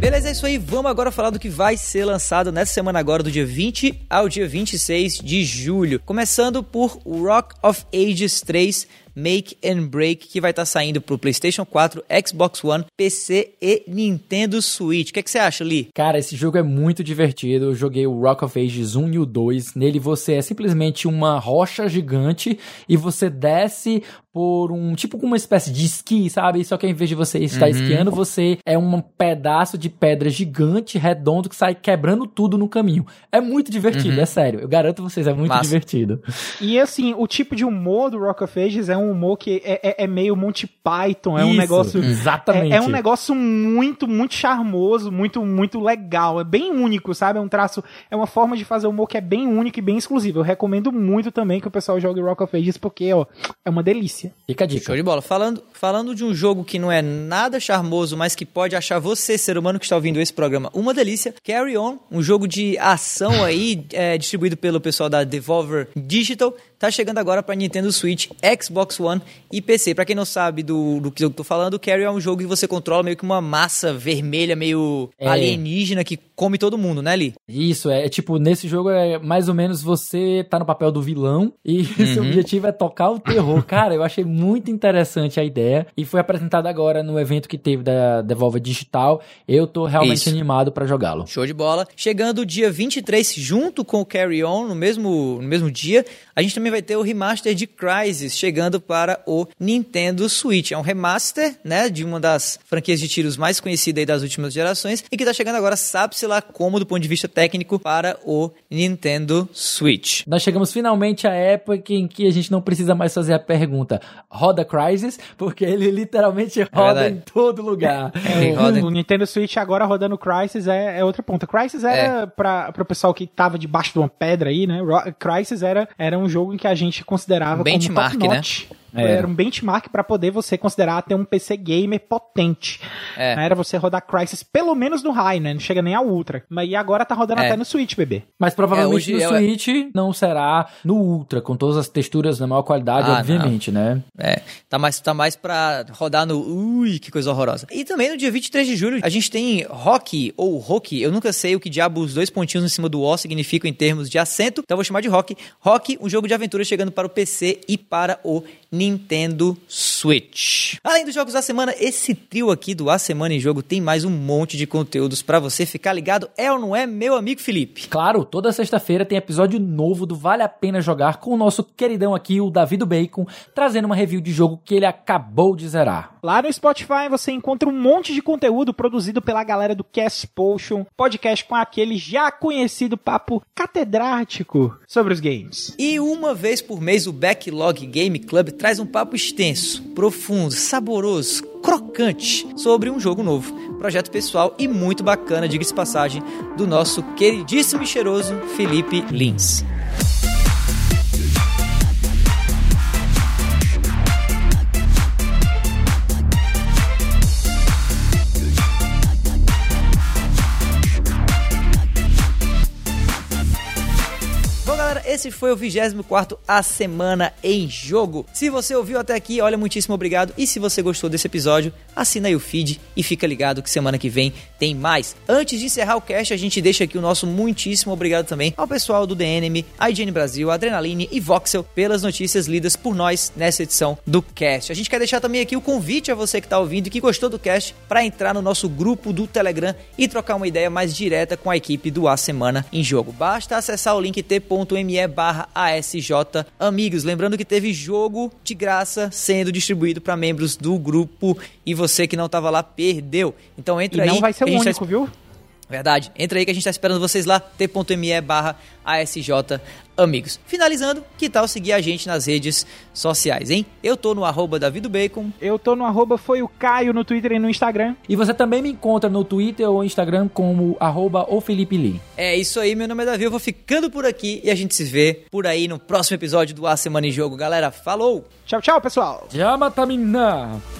Beleza, é isso aí. Vamos agora falar do que vai ser lançado nessa semana agora, do dia 20 ao dia 26 de julho. Começando por Rock of Ages 3 Make and Break, que vai estar tá saindo pro PlayStation 4, Xbox One, PC e Nintendo Switch. O que, é que você acha, Lee? Cara, esse jogo é muito divertido. Eu joguei o Rock of Ages 1 e o 2. Nele você é simplesmente uma rocha gigante e você desce por um tipo uma espécie de esqui, sabe? Só que ao invés de você estar uhum. esquiando, você é um pedaço de pedra gigante, redondo, que sai quebrando tudo no caminho. É muito divertido, uhum. é sério. Eu garanto vocês, é muito Massa. divertido. E assim, o tipo de humor do Rock of Ages é um humor que é, é, é meio Monty Python, é Isso, um negócio. Exatamente. É, é, um negócio muito, muito charmoso, muito, muito legal. É bem único, sabe? É um traço, é uma forma de fazer humor que é bem único e bem exclusivo. Eu recomendo muito também que o pessoal jogue Rock of Ages, porque, ó, é uma delícia. Fica a dica. Show de bola. Falando, falando de um jogo que não é nada charmoso, mas que pode achar você, ser humano que está ouvindo esse programa, uma delícia. Carry On, um jogo de ação aí, é, distribuído pelo pessoal da Devolver Digital tá chegando agora para Nintendo Switch, Xbox One e PC. Para quem não sabe do, do que eu tô falando, o Carry é um jogo que você controla meio que uma massa vermelha, meio é. alienígena que come todo mundo, né, Lee? Isso, é, é tipo, nesse jogo é mais ou menos você tá no papel do vilão e uhum. seu objetivo é tocar o terror. Cara, eu achei muito interessante a ideia e foi apresentado agora no evento que teve da Devolver Digital. Eu tô realmente Isso. animado para jogá-lo. Show de bola. Chegando dia 23 junto com o Carry On no mesmo no mesmo dia, a gente também vai ter o remaster de Crysis chegando para o Nintendo Switch. É um remaster, né, de uma das franquias de tiros mais conhecidas das últimas gerações e que está chegando agora, sabe-se lá como, do ponto de vista técnico, para o Nintendo Switch. Nós chegamos finalmente à época em que a gente não precisa mais fazer a pergunta roda Crysis, porque ele literalmente roda é em todo lugar. É, o, o, Nintendo Switch agora rodando Crysis é, é outra ponta. Crysis era, é. para o pessoal que tava debaixo de uma pedra aí, né, Crysis era, era um jogo em que a gente considerava Benchmark, como top notch. Né? Era, era um benchmark para poder você considerar ter um PC gamer potente. É. Era você rodar Crysis pelo menos no high, né? Não chega nem ao ultra. Mas e agora tá rodando é. até no Switch, bebê. Mas provavelmente no Switch não será no ultra, com todas as texturas na maior qualidade, ah, obviamente, não. né? É, tá mais, tá mais pra rodar no... Ui, que coisa horrorosa. E também no dia 23 de julho, a gente tem Rock, ou Rock, eu nunca sei o que diabo os dois pontinhos em cima do O significam em termos de acento, então eu vou chamar de Rock. Rock, um jogo de aventura chegando para o PC e para o Nintendo Switch. Além dos jogos da semana, esse trio aqui do A Semana em Jogo tem mais um monte de conteúdos para você ficar ligado. É ou não é, meu amigo Felipe? Claro, toda sexta-feira tem episódio novo do Vale a Pena Jogar com o nosso queridão aqui, o Davi do Bacon, trazendo uma review de jogo que ele acabou de zerar. Lá no Spotify você encontra um monte de conteúdo produzido pela galera do Cast Potion, podcast com aquele já conhecido papo catedrático sobre os games. E uma vez por mês o Backlog Game Club traz um papo extenso, profundo, saboroso, crocante sobre um jogo novo. Projeto pessoal e muito bacana, diga-se passagem, do nosso queridíssimo e cheiroso Felipe Lins. Esse foi o 24 A Semana em Jogo. Se você ouviu até aqui, olha, muitíssimo obrigado. E se você gostou desse episódio, assina aí o feed e fica ligado que semana que vem tem mais. Antes de encerrar o cast, a gente deixa aqui o nosso muitíssimo obrigado também ao pessoal do DNM, IGN Brasil, Adrenaline e Voxel pelas notícias lidas por nós nessa edição do cast. A gente quer deixar também aqui o convite a você que está ouvindo e que gostou do cast para entrar no nosso grupo do Telegram e trocar uma ideia mais direta com a equipe do A Semana em Jogo. Basta acessar o link t.me barra ASJ Amigos. Lembrando que teve jogo de graça sendo distribuído para membros do grupo e você que não estava lá perdeu. Então entra e aí. não vai ser o único, tá... viu? Verdade. Entra aí que a gente está esperando vocês lá, t.me barra ASJ Amigos. Finalizando, que tal seguir a gente nas redes sociais, hein? Eu tô no arroba Bacon. Eu tô no arroba foi o Caio no Twitter e no Instagram. E você também me encontra no Twitter ou Instagram como arroba o Felipe Lee. É isso aí, meu nome é Davi, eu vou ficando por aqui e a gente se vê por aí no próximo episódio do A Semana em Jogo. Galera, falou! Tchau, tchau, pessoal! Yamatamina!